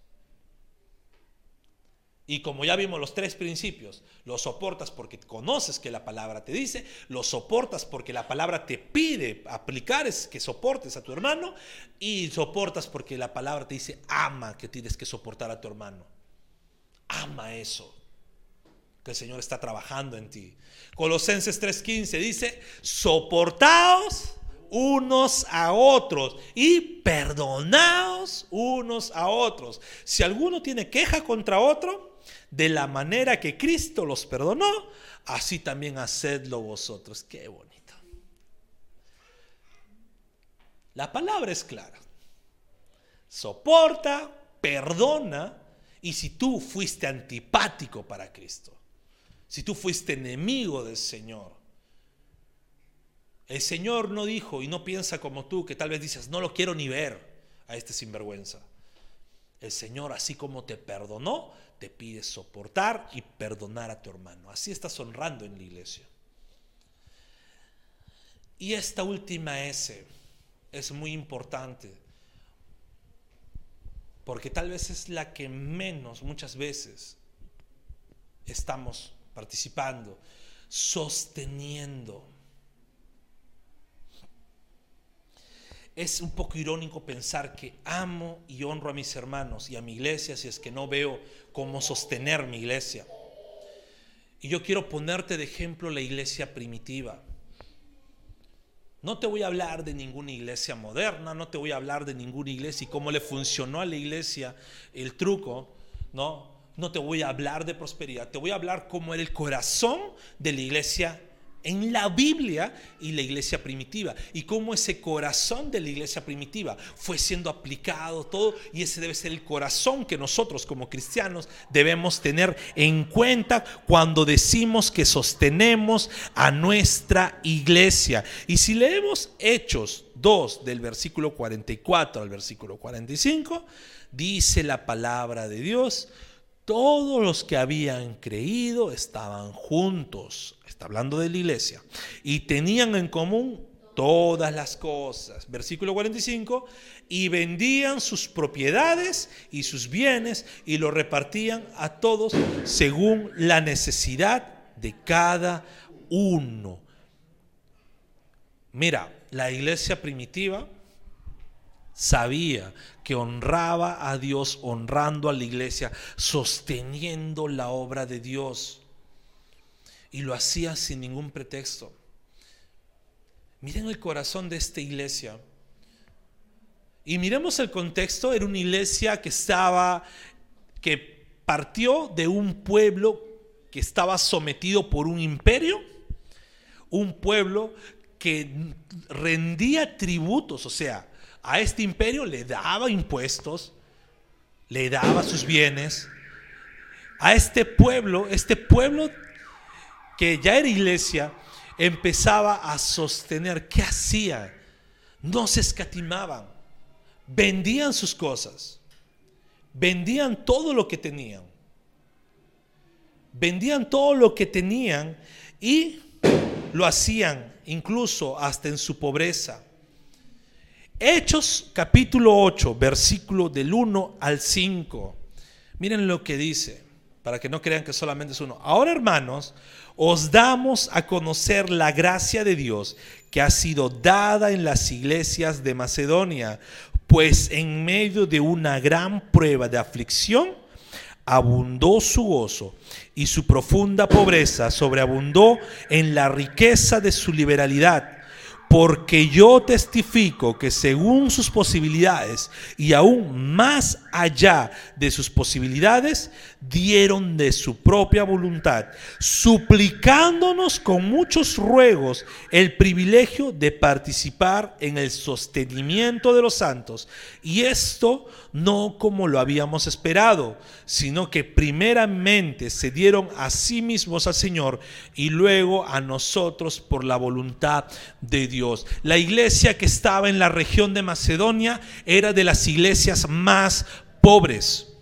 Y como ya vimos los tres principios, lo soportas porque conoces que la palabra te dice, lo soportas porque la palabra te pide aplicar es que soportes a tu hermano y soportas porque la palabra te dice ama que tienes que soportar a tu hermano. Ama eso que el Señor está trabajando en ti. Colosenses 3:15 dice, soportaos unos a otros y perdonaos unos a otros. Si alguno tiene queja contra otro, de la manera que Cristo los perdonó, así también hacedlo vosotros. Qué bonito. La palabra es clara. Soporta, perdona, y si tú fuiste antipático para Cristo, si tú fuiste enemigo del Señor. El Señor no dijo y no piensa como tú, que tal vez dices, no lo quiero ni ver a este sinvergüenza. El Señor, así como te perdonó, te pide soportar y perdonar a tu hermano. Así estás honrando en la iglesia. Y esta última S es muy importante, porque tal vez es la que menos muchas veces estamos participando, sosteniendo. Es un poco irónico pensar que amo y honro a mis hermanos y a mi iglesia si es que no veo cómo sostener mi iglesia. Y yo quiero ponerte de ejemplo la iglesia primitiva. No te voy a hablar de ninguna iglesia moderna, no te voy a hablar de ninguna iglesia y cómo le funcionó a la iglesia el truco, ¿no? No te voy a hablar de prosperidad, te voy a hablar como era el corazón de la iglesia en la Biblia y la iglesia primitiva y cómo ese corazón de la iglesia primitiva fue siendo aplicado todo y ese debe ser el corazón que nosotros como cristianos debemos tener en cuenta cuando decimos que sostenemos a nuestra iglesia. Y si leemos Hechos 2 del versículo 44 al versículo 45, dice la palabra de Dios, todos los que habían creído estaban juntos, está hablando de la iglesia, y tenían en común todas las cosas. Versículo 45, y vendían sus propiedades y sus bienes y lo repartían a todos según la necesidad de cada uno. Mira, la iglesia primitiva sabía que honraba a Dios, honrando a la iglesia, sosteniendo la obra de Dios. Y lo hacía sin ningún pretexto. Miren el corazón de esta iglesia. Y miremos el contexto, era una iglesia que estaba, que partió de un pueblo que estaba sometido por un imperio, un pueblo que rendía tributos, o sea, a este imperio le daba impuestos, le daba sus bienes. A este pueblo, este pueblo que ya era iglesia, empezaba a sostener. ¿Qué hacía? No se escatimaban. Vendían sus cosas. Vendían todo lo que tenían. Vendían todo lo que tenían y lo hacían incluso hasta en su pobreza. Hechos capítulo 8, versículo del 1 al 5. Miren lo que dice, para que no crean que solamente es uno. Ahora, hermanos, os damos a conocer la gracia de Dios que ha sido dada en las iglesias de Macedonia, pues en medio de una gran prueba de aflicción, abundó su gozo y su profunda pobreza sobreabundó en la riqueza de su liberalidad porque yo testifico que según sus posibilidades y aún más allá de sus posibilidades, dieron de su propia voluntad, suplicándonos con muchos ruegos el privilegio de participar en el sostenimiento de los santos. Y esto no como lo habíamos esperado, sino que primeramente se dieron a sí mismos al Señor y luego a nosotros por la voluntad de Dios. La iglesia que estaba en la región de Macedonia era de las iglesias más pobres.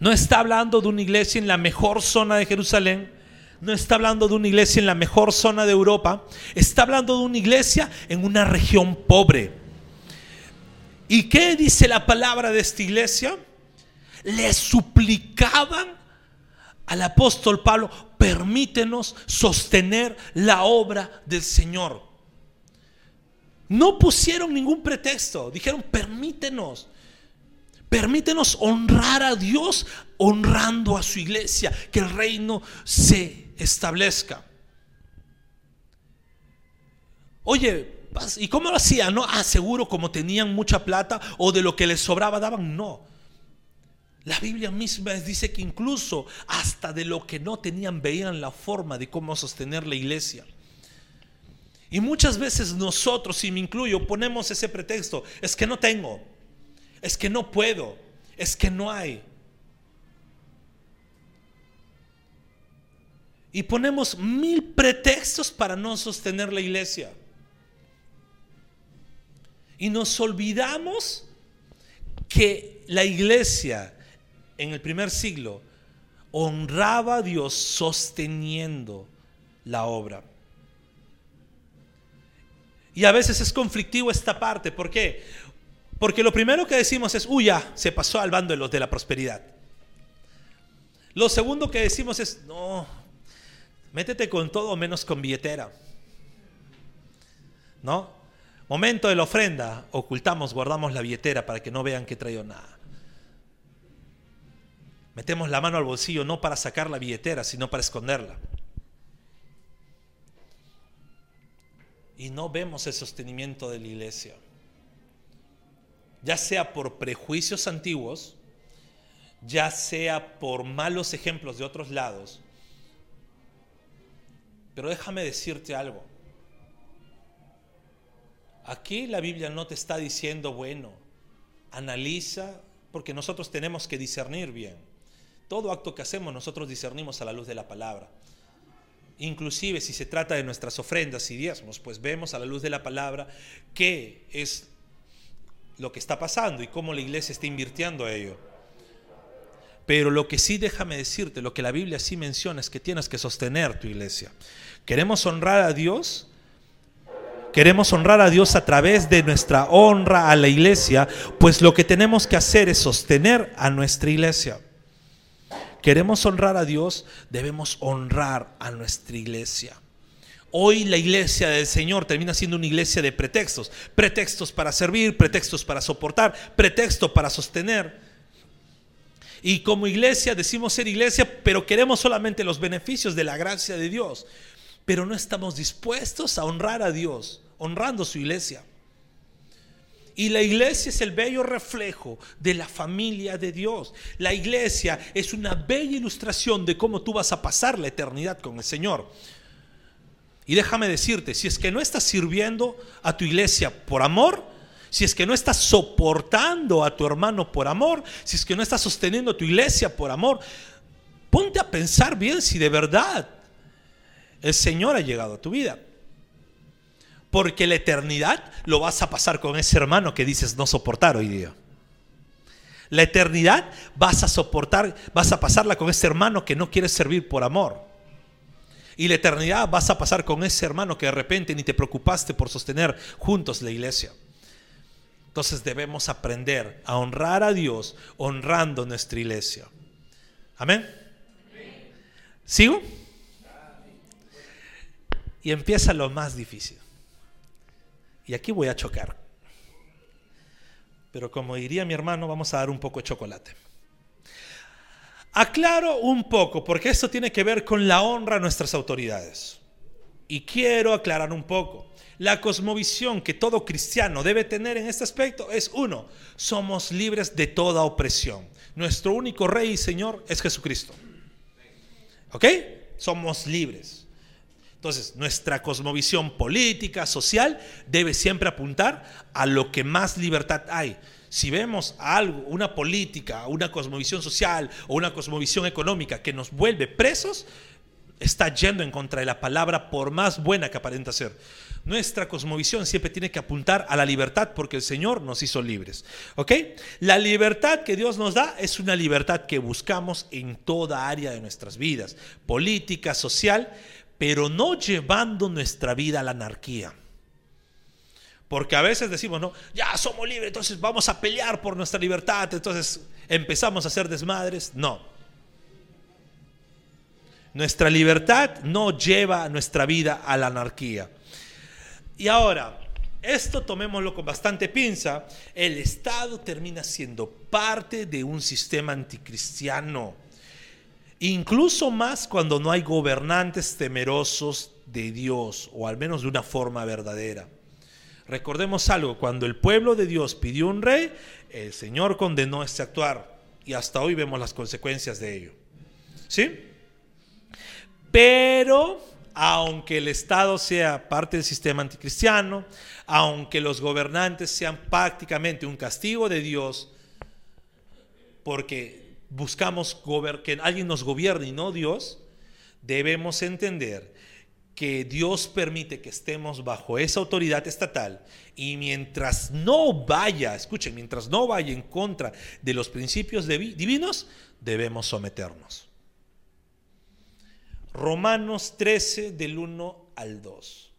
No está hablando de una iglesia en la mejor zona de Jerusalén. No está hablando de una iglesia en la mejor zona de Europa. Está hablando de una iglesia en una región pobre. ¿Y qué dice la palabra de esta iglesia? Le suplicaban al apóstol Pablo, permítenos sostener la obra del Señor. No pusieron ningún pretexto, dijeron, permítenos. Permítenos honrar a Dios honrando a su iglesia, que el reino se establezca. Oye, ¿y cómo lo hacían? No, ah, seguro como tenían mucha plata o de lo que les sobraba daban. No. La Biblia misma dice que incluso hasta de lo que no tenían veían la forma de cómo sostener la iglesia. Y muchas veces nosotros, y me incluyo, ponemos ese pretexto, es que no tengo es que no puedo, es que no hay. Y ponemos mil pretextos para no sostener la iglesia. Y nos olvidamos que la iglesia en el primer siglo honraba a Dios sosteniendo la obra. Y a veces es conflictivo esta parte. ¿Por qué? Porque lo primero que decimos es, uy, ya, se pasó al bando de los de la prosperidad. Lo segundo que decimos es, no, métete con todo menos con billetera. ¿No? Momento de la ofrenda, ocultamos, guardamos la billetera para que no vean que traigo nada. Metemos la mano al bolsillo no para sacar la billetera, sino para esconderla. Y no vemos el sostenimiento de la iglesia ya sea por prejuicios antiguos, ya sea por malos ejemplos de otros lados. Pero déjame decirte algo. Aquí la Biblia no te está diciendo, bueno, analiza, porque nosotros tenemos que discernir bien. Todo acto que hacemos nosotros discernimos a la luz de la palabra. Inclusive si se trata de nuestras ofrendas y diezmos, pues vemos a la luz de la palabra qué es lo que está pasando y cómo la iglesia está invirtiendo a ello. Pero lo que sí déjame decirte, lo que la Biblia sí menciona es que tienes que sostener tu iglesia. Queremos honrar a Dios. Queremos honrar a Dios a través de nuestra honra a la iglesia, pues lo que tenemos que hacer es sostener a nuestra iglesia. Queremos honrar a Dios, debemos honrar a nuestra iglesia. Hoy la iglesia del Señor termina siendo una iglesia de pretextos. Pretextos para servir, pretextos para soportar, pretextos para sostener. Y como iglesia decimos ser iglesia, pero queremos solamente los beneficios de la gracia de Dios. Pero no estamos dispuestos a honrar a Dios, honrando su iglesia. Y la iglesia es el bello reflejo de la familia de Dios. La iglesia es una bella ilustración de cómo tú vas a pasar la eternidad con el Señor. Y déjame decirte, si es que no estás sirviendo a tu iglesia por amor, si es que no estás soportando a tu hermano por amor, si es que no estás sosteniendo a tu iglesia por amor, ponte a pensar bien si de verdad el Señor ha llegado a tu vida. Porque la eternidad lo vas a pasar con ese hermano que dices no soportar hoy día. La eternidad vas a soportar, vas a pasarla con ese hermano que no quiere servir por amor. Y la eternidad vas a pasar con ese hermano que de repente ni te preocupaste por sostener juntos la iglesia. Entonces debemos aprender a honrar a Dios honrando nuestra iglesia. Amén. ¿Sigo? Y empieza lo más difícil. Y aquí voy a chocar. Pero como diría mi hermano, vamos a dar un poco de chocolate. Aclaro un poco, porque esto tiene que ver con la honra a nuestras autoridades. Y quiero aclarar un poco. La cosmovisión que todo cristiano debe tener en este aspecto es uno, somos libres de toda opresión. Nuestro único rey y señor es Jesucristo. ¿Ok? Somos libres. Entonces, nuestra cosmovisión política, social, debe siempre apuntar a lo que más libertad hay. Si vemos algo, una política, una cosmovisión social o una cosmovisión económica que nos vuelve presos, está yendo en contra de la palabra por más buena que aparenta ser. Nuestra cosmovisión siempre tiene que apuntar a la libertad porque el Señor nos hizo libres. ¿Ok? La libertad que Dios nos da es una libertad que buscamos en toda área de nuestras vidas, política, social, pero no llevando nuestra vida a la anarquía. Porque a veces decimos, no, ya somos libres, entonces vamos a pelear por nuestra libertad, entonces empezamos a hacer desmadres. No. Nuestra libertad no lleva nuestra vida a la anarquía. Y ahora, esto tomémoslo con bastante pinza, el Estado termina siendo parte de un sistema anticristiano. Incluso más cuando no hay gobernantes temerosos de Dios, o al menos de una forma verdadera. Recordemos algo, cuando el pueblo de Dios pidió un rey, el Señor condenó este actuar y hasta hoy vemos las consecuencias de ello. ¿Sí? Pero aunque el Estado sea parte del sistema anticristiano, aunque los gobernantes sean prácticamente un castigo de Dios, porque buscamos que alguien nos gobierne y no Dios, debemos entender que Dios permite que estemos bajo esa autoridad estatal y mientras no vaya, escuchen, mientras no vaya en contra de los principios divinos, debemos someternos. Romanos 13 del 1 al 2.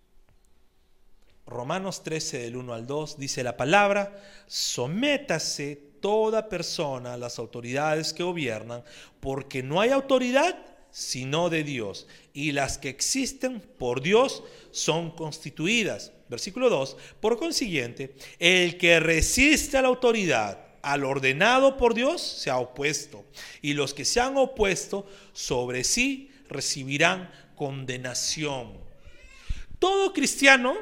Romanos 13 del 1 al 2 dice la palabra, sométase toda persona a las autoridades que gobiernan, porque no hay autoridad sino de Dios, y las que existen por Dios son constituidas. Versículo 2, por consiguiente, el que resiste a la autoridad, al ordenado por Dios, se ha opuesto, y los que se han opuesto sobre sí recibirán condenación. Todo cristiano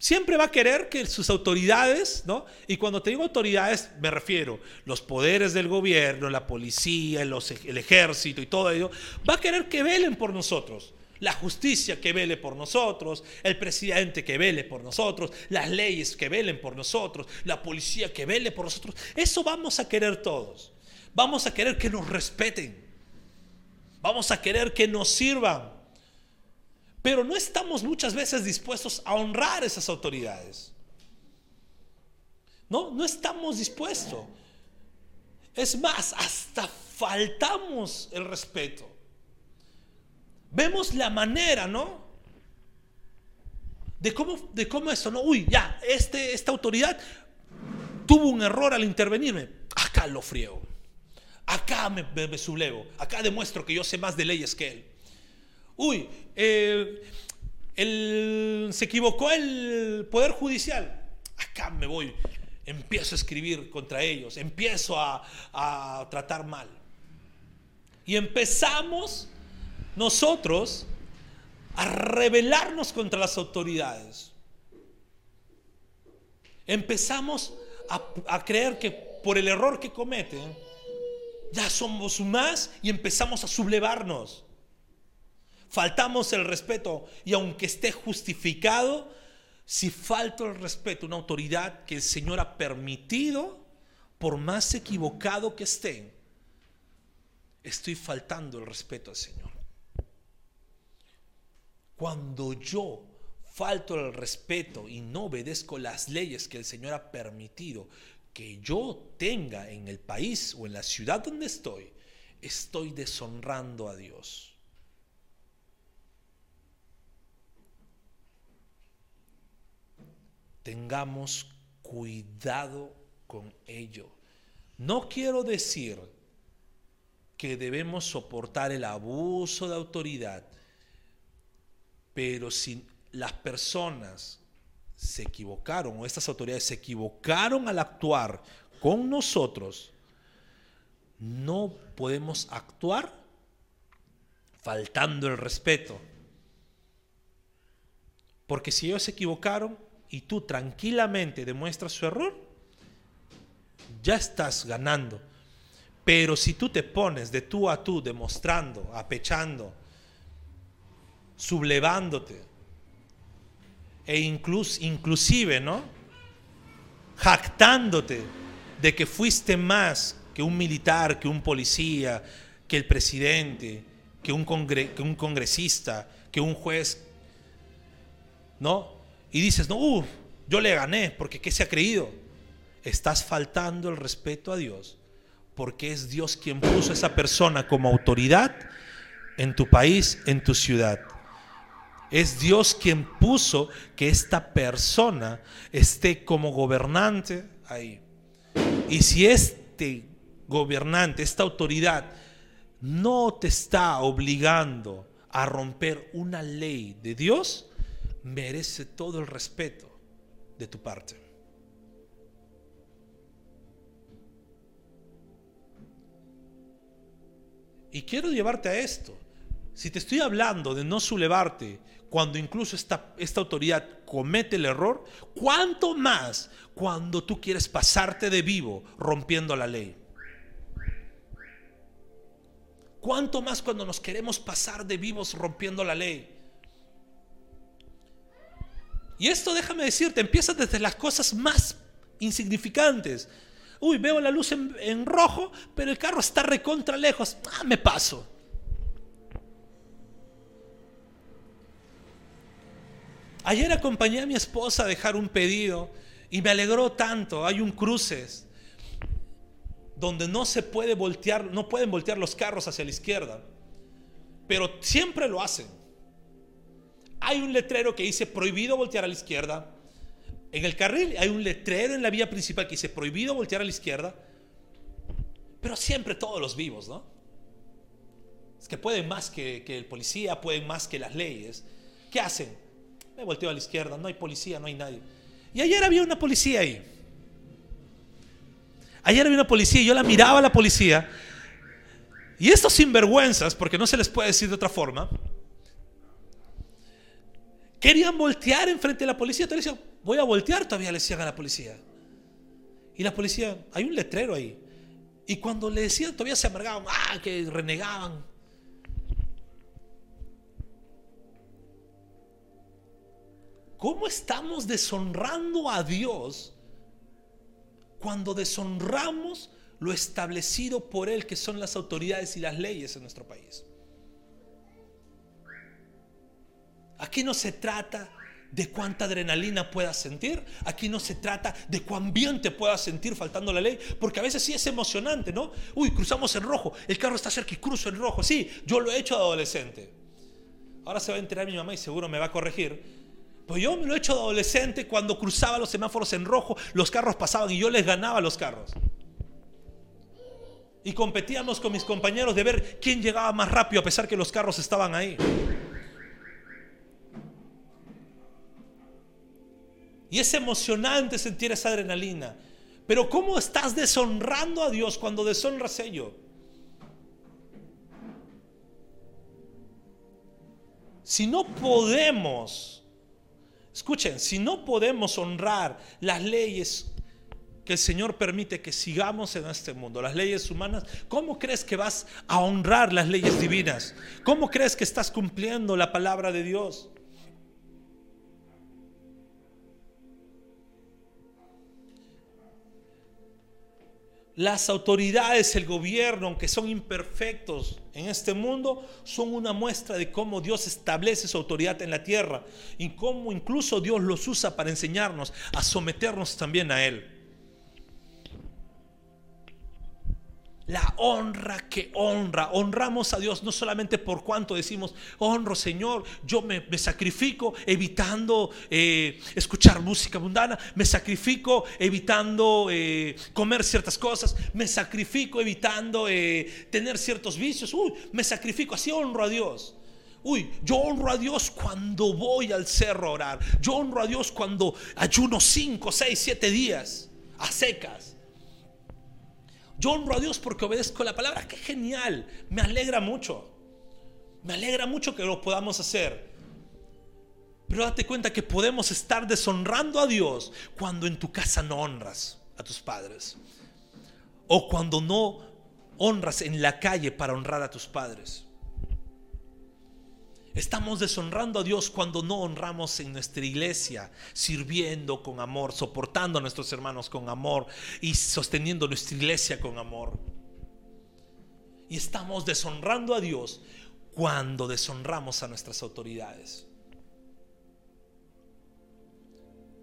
siempre va a querer que sus autoridades, ¿no? Y cuando te digo autoridades, me refiero los poderes del gobierno, la policía, el ejército y todo ello, va a querer que velen por nosotros. La justicia que vele por nosotros, el presidente que vele por nosotros, las leyes que velen por nosotros, la policía que vele por nosotros. Eso vamos a querer todos. Vamos a querer que nos respeten. Vamos a querer que nos sirvan. Pero no estamos muchas veces dispuestos a honrar esas autoridades. No, no estamos dispuestos. Es más, hasta faltamos el respeto. Vemos la manera, ¿no? De cómo, de cómo esto, ¿no? Uy, ya, este, esta autoridad tuvo un error al intervenirme. Acá lo friego. Acá me, me sublevo. Acá demuestro que yo sé más de leyes que él uy, eh, se equivocó el Poder Judicial, acá me voy, empiezo a escribir contra ellos, empiezo a, a tratar mal. Y empezamos nosotros a rebelarnos contra las autoridades. Empezamos a, a, creer que por el error que cometen, ya somos más y empezamos a sublevarnos faltamos el respeto y aunque esté justificado, si falto el respeto a una autoridad que el Señor ha permitido, por más equivocado que esté, estoy faltando el respeto al Señor. Cuando yo falto el respeto y no obedezco las leyes que el Señor ha permitido que yo tenga en el país o en la ciudad donde estoy, estoy deshonrando a Dios. Tengamos cuidado con ello. No quiero decir que debemos soportar el abuso de autoridad, pero si las personas se equivocaron o estas autoridades se equivocaron al actuar con nosotros, no podemos actuar faltando el respeto. Porque si ellos se equivocaron y tú tranquilamente demuestras su error, ya estás ganando. Pero si tú te pones de tú a tú demostrando, apechando, sublevándote, e inclus, inclusive, ¿no? Jactándote de que fuiste más que un militar, que un policía, que el presidente, que un, que un congresista, que un juez, ¿no? Y dices, no, yo le gané, porque ¿qué se ha creído? Estás faltando el respeto a Dios, porque es Dios quien puso a esa persona como autoridad en tu país, en tu ciudad. Es Dios quien puso que esta persona esté como gobernante ahí. Y si este gobernante, esta autoridad, no te está obligando a romper una ley de Dios, merece todo el respeto de tu parte. Y quiero llevarte a esto. Si te estoy hablando de no sublevarte cuando incluso esta, esta autoridad comete el error, ¿cuánto más cuando tú quieres pasarte de vivo rompiendo la ley? ¿Cuánto más cuando nos queremos pasar de vivos rompiendo la ley? Y esto déjame decirte, empieza desde las cosas más insignificantes. Uy, veo la luz en, rojo, pero el carro está recontra lejos. Ah, me paso. Ayer acompañé a mi esposa a dejar un pedido y me alegró tanto. Hay un cruces donde no se puede voltear, no pueden voltear los carros hacia la izquierda, pero siempre lo hacen. Hay un letrero que dice prohibido voltear a la izquierda. En el carril hay un letrero en la vía principal que dice prohibido voltear a la izquierda. Pero siempre todos los vivos, ¿no? Es que pueden más que, que el policía, pueden más que las leyes. ¿Qué hacen? Me volteo a la izquierda, no hay policía, no hay nadie. Y ayer había una policía ahí. Ayer había una policía y yo la miraba a la policía. Y estos sinvergüenzas, porque no se les puede decir de otra forma, querían voltear enfrente de la policía. Entonces decían, voy a voltear, todavía le decían a la policía. Y la policía, hay un letrero ahí. Y cuando le decían, todavía se amargaban, ah, que renegaban. ¿Cómo estamos deshonrando a Dios cuando deshonramos lo establecido por Él, que son las autoridades y las leyes en nuestro país. Aquí no se trata de cuánta adrenalina puedas sentir. Aquí no se trata de cuán bien te puedas sentir faltando la ley, porque a veces sí es emocionante, ¿no? Uy, cruzamos en rojo, el carro está cerca y cruzo en rojo. Sí, yo lo he hecho de adolescente. Ahora se va a enterar mi mamá y seguro me va a corregir. Pues yo me lo he hecho de adolescente cuando cruzaba los semáforos en rojo, los carros pasaban y yo les ganaba los carros. Y competíamos con mis compañeros de ver quién llegaba más rápido a pesar que los carros estaban ahí. Y es emocionante sentir esa adrenalina. Pero ¿cómo estás deshonrando a Dios cuando deshonras ello? Si no podemos Escuchen, si no podemos honrar las leyes que el Señor permite que sigamos en este mundo, las leyes humanas, ¿cómo crees que vas a honrar las leyes divinas? ¿Cómo crees que estás cumpliendo la palabra de Dios? Las autoridades, el gobierno, aunque son imperfectos en este mundo, son una muestra de cómo Dios establece su autoridad en la tierra y cómo incluso Dios los usa para enseñarnos a someternos también a Él. La honra que honra. Honramos a Dios no solamente por cuanto decimos, honro Señor, yo me, sacrifico evitando eh, escuchar música mundana, me sacrifico evitando eh, comer ciertas cosas, me sacrifico evitando eh, tener ciertos vicios, uy, me sacrifico, así honro a Dios. Uy, yo honro a Dios cuando voy al cerro a orar. Yo honro a Dios cuando ayuno 5, 6, 7 días a secas. Yo honro a Dios porque obedezco la palabra. Qué genial. Me alegra mucho. Me alegra mucho que lo podamos hacer. Pero date cuenta que podemos estar deshonrando a Dios cuando en tu casa no honras a tus padres. O cuando no honras en la calle para honrar a tus padres. Estamos deshonrando a Dios cuando no honramos en nuestra iglesia, sirviendo con amor, soportando a nuestros hermanos con amor y sosteniendo nuestra iglesia con amor. Y estamos deshonrando a Dios cuando deshonramos a nuestras autoridades.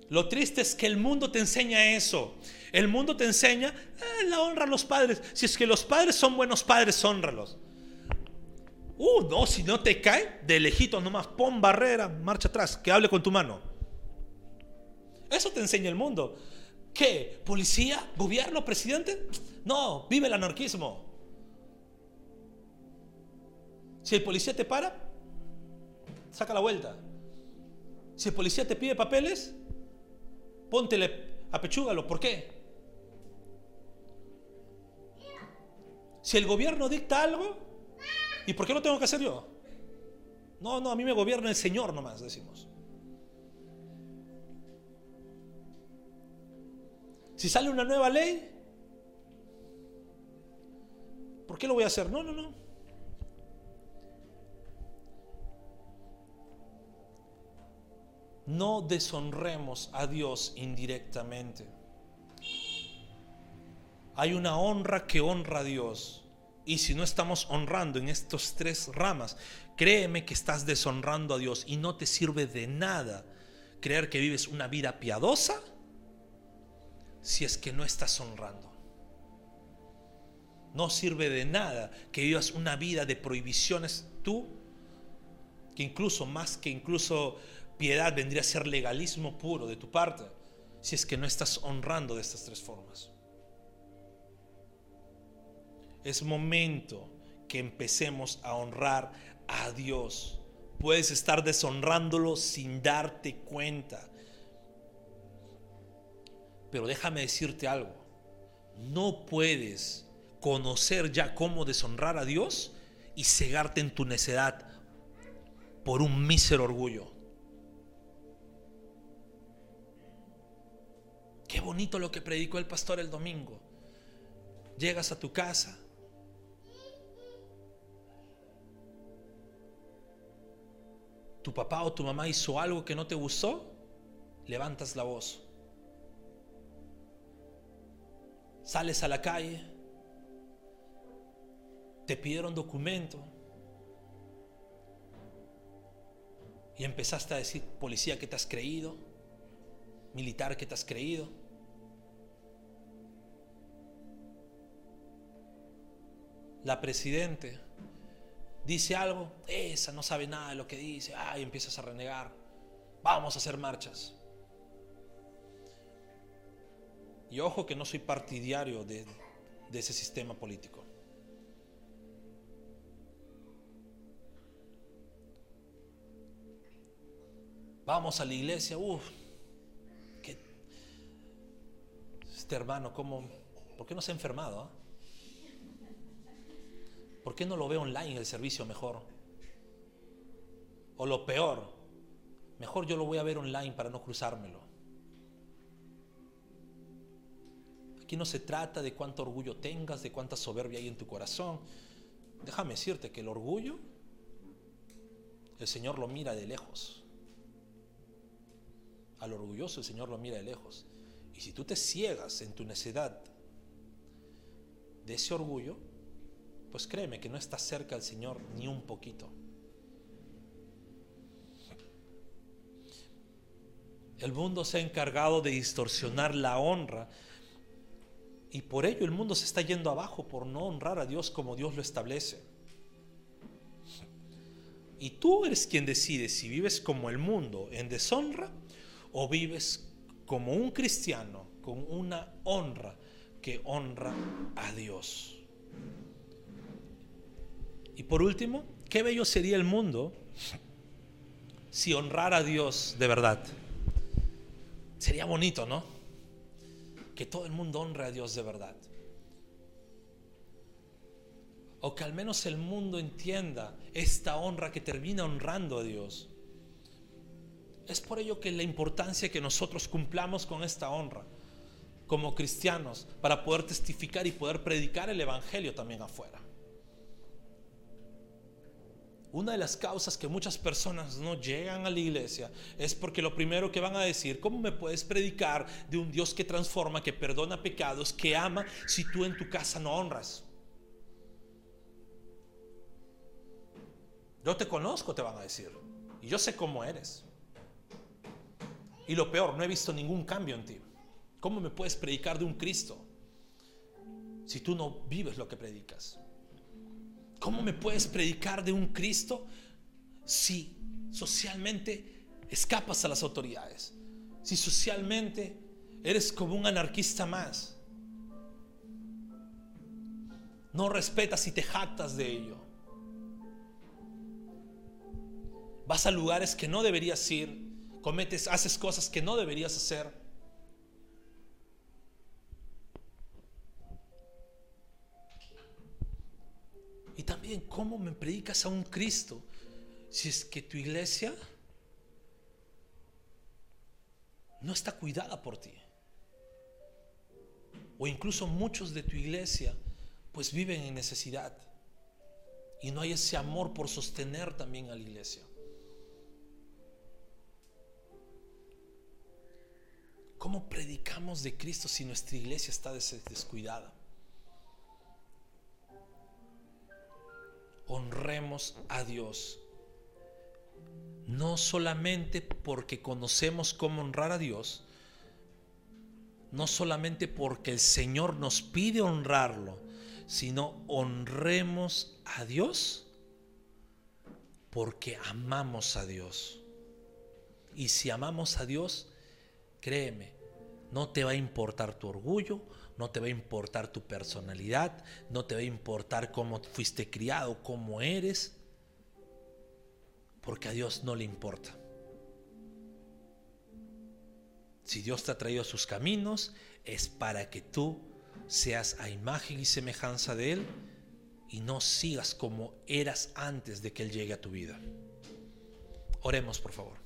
Lo triste es que el mundo te enseña eso. El mundo te enseña eh, la honra a los padres. Si es que los padres son buenos padres, honralos. Uh, no, si no te cae, de lejito nomás, pon barrera, marcha atrás, que hable con tu mano. Eso te enseña el mundo. ¿Qué? ¿Policía? ¿Gobierno? ¿Presidente? No, vive el anarquismo. Si el policía te para, saca la vuelta. Si el policía te pide papeles, póntele, apechúgalo. ¿Por qué? Si el gobierno dicta algo, ¿Y por qué lo tengo que hacer yo? No, no, a mí me gobierna el Señor nomás, decimos. Si sale una nueva ley, ¿por qué lo voy a hacer? No, no, no. No deshonremos a Dios indirectamente. Hay una honra que honra a Dios y si no estamos honrando en estos tres ramas, créeme que estás deshonrando a Dios y no te sirve de nada creer que vives una vida piadosa si es que no estás honrando. No sirve de nada que vivas una vida de prohibiciones tú, que incluso más que incluso piedad vendría a ser legalismo puro de tu parte, si es que no estás honrando de estas tres formas. Es momento que empecemos a honrar a Dios. Puedes estar deshonrándolo sin darte cuenta. Pero déjame decirte algo. No puedes conocer ya cómo deshonrar a Dios y cegarte en tu necedad por un mísero orgullo. Qué bonito lo que predicó el pastor el domingo. Llegas a tu casa tu papá o tu mamá hizo algo que no te gustó, levantas la voz. Sales a la calle, te pidieron documento y empezaste a decir, policía que te has creído, militar que te has creído. La presidente dice algo, esa no sabe nada de lo que dice, ay, empiezas a renegar, vamos a hacer marchas. Y ojo que no soy partidario de, ese sistema político. Vamos a la iglesia, uff, este hermano, ¿cómo, ¿por qué no se ha enfermado? Ah? ¿Por qué no lo veo online el servicio mejor? O lo peor, mejor yo lo voy a ver online para no cruzármelo. Aquí no se trata de cuánto orgullo tengas, de cuánta soberbia hay en tu corazón. Déjame decirte que el orgullo, el Señor lo mira de lejos. Al orgulloso el Señor lo mira de lejos. Y si tú te ciegas en tu necedad de ese orgullo, pues créeme que no estás cerca del Señor ni un poquito. El mundo se ha encargado de distorsionar la honra y por ello el mundo se está yendo abajo por no honrar a Dios como Dios lo establece. Y tú eres quien decide si vives como el mundo en deshonra o vives como un cristiano con una honra que honra a Dios. Y por último, qué bello sería el mundo si honrara a Dios de verdad. Sería bonito, ¿no? Que todo el mundo honre a Dios de verdad. o que al menos el mundo entienda esta honra que termina honrando a Dios. Es por ello que la importancia que nosotros cumplamos con esta honra como cristianos para poder testificar y poder predicar el Evangelio también afuera. Una de las causas que muchas personas no llegan a la iglesia es porque lo primero que van a decir, ¿cómo me puedes predicar de un Dios que transforma, que perdona pecados, que ama, si tú en tu casa no honras? Yo te conozco, te van a decir, y yo sé cómo eres. Y lo peor, no he visto ningún cambio en ti. ¿Cómo me puedes predicar de un Cristo si tú no vives lo que predicas? ¿Cómo me puedes predicar de un Cristo si socialmente escapas a las autoridades? Si socialmente eres como un anarquista más. No respetas y te jactas de ello. Vas a lugares que no deberías ir, cometes, haces cosas que no deberías hacer. También, ¿cómo me predicas a un Cristo si es que tu iglesia no está cuidada por ti? O incluso muchos de tu iglesia pues viven en necesidad y no hay ese amor por sostener también a la iglesia. ¿Cómo predicamos de Cristo si nuestra iglesia está descuidada? Honremos a Dios. No solamente porque conocemos cómo honrar a Dios, no solamente porque el Señor nos pide honrarlo, sino honremos a Dios porque amamos a Dios. Y si amamos a Dios, créeme, no te va a importar tu orgullo, no te va a importar tu personalidad, no te va a importar cómo fuiste criado, cómo eres, porque a Dios no le importa. Si Dios te ha traído a sus caminos, es para que tú seas a imagen y semejanza de Él y no sigas como eras antes de que Él llegue a tu vida. Oremos, por favor.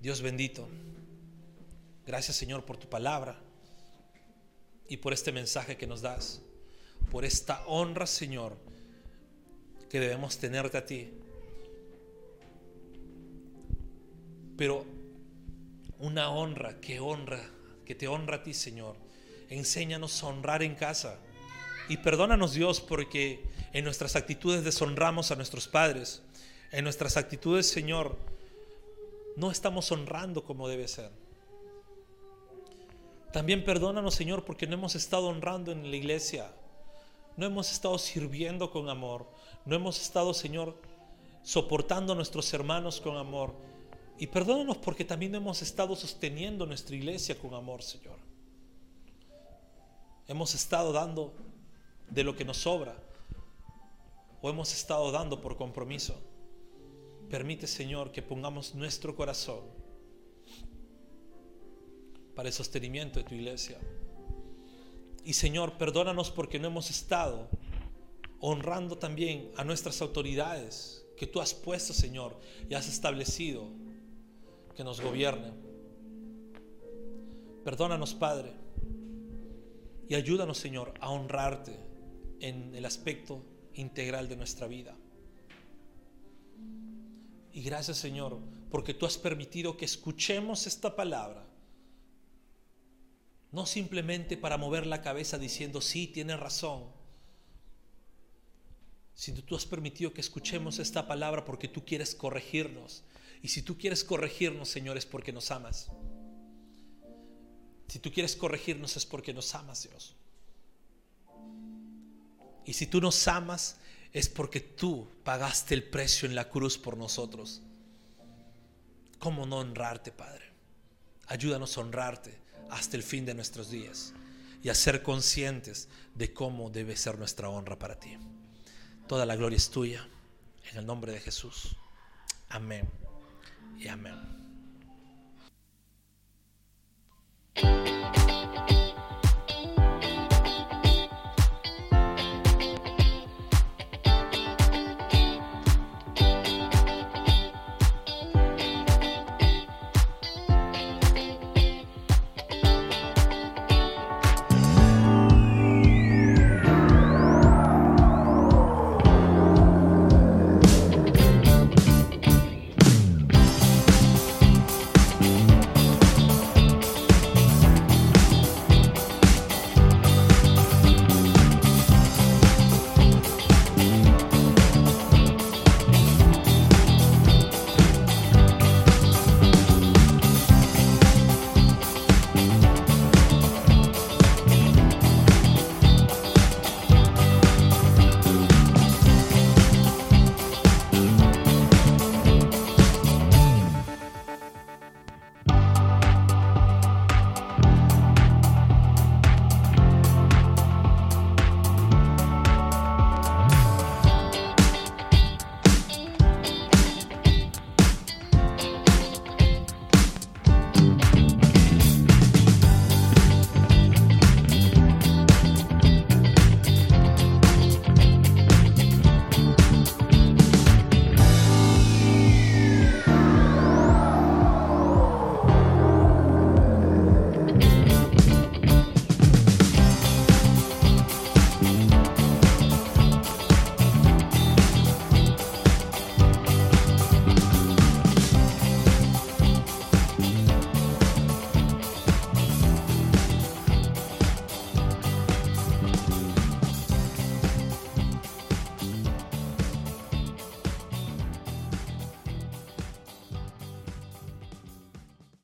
Dios bendito, gracias Señor por tu palabra y por este mensaje que nos das, por esta honra, Señor, que debemos tenerte a ti. Pero una honra que honra, que te honra a ti, Señor. Enséñanos a honrar en casa. Y perdónanos, Dios, porque en nuestras actitudes deshonramos a nuestros padres. En nuestras actitudes, Señor, no estamos honrando como debe ser. También perdónanos, Señor, porque no hemos estado honrando en la iglesia. No hemos estado sirviendo con amor. No hemos estado, Señor, soportando a nuestros hermanos con amor. Y perdónanos porque también no hemos estado sosteniendo nuestra iglesia con amor, Señor. Hemos estado dando de lo que nos sobra. O hemos estado dando por compromiso. Permite, Señor, que pongamos nuestro corazón para el sostenimiento de tu iglesia. Y Señor, perdónanos porque no hemos estado honrando también a nuestras autoridades que tú has puesto, Señor, y has establecido que nos gobiernen. Perdónanos, Padre, y ayúdanos, Señor, a honrarte en el aspecto integral de nuestra vida. Y gracias, Señor, porque tú has permitido que escuchemos esta palabra no simplemente para mover la cabeza diciendo, sí, tiene razón, sino tú has permitido que escuchemos esta palabra porque tú quieres corregirnos. Y si tú quieres corregirnos, Señor, es porque nos amas. Si tú quieres corregirnos es porque nos amas, Dios. Y si tú nos amas es porque tú pagaste el precio en la cruz por nosotros. ¿Cómo no honrarte, Padre? Ayúdanos a honrarte hasta el fin de nuestros días y a ser conscientes de cómo debe ser nuestra honra para ti. Toda la gloria es tuya, en el nombre de Jesús. Amén y amén.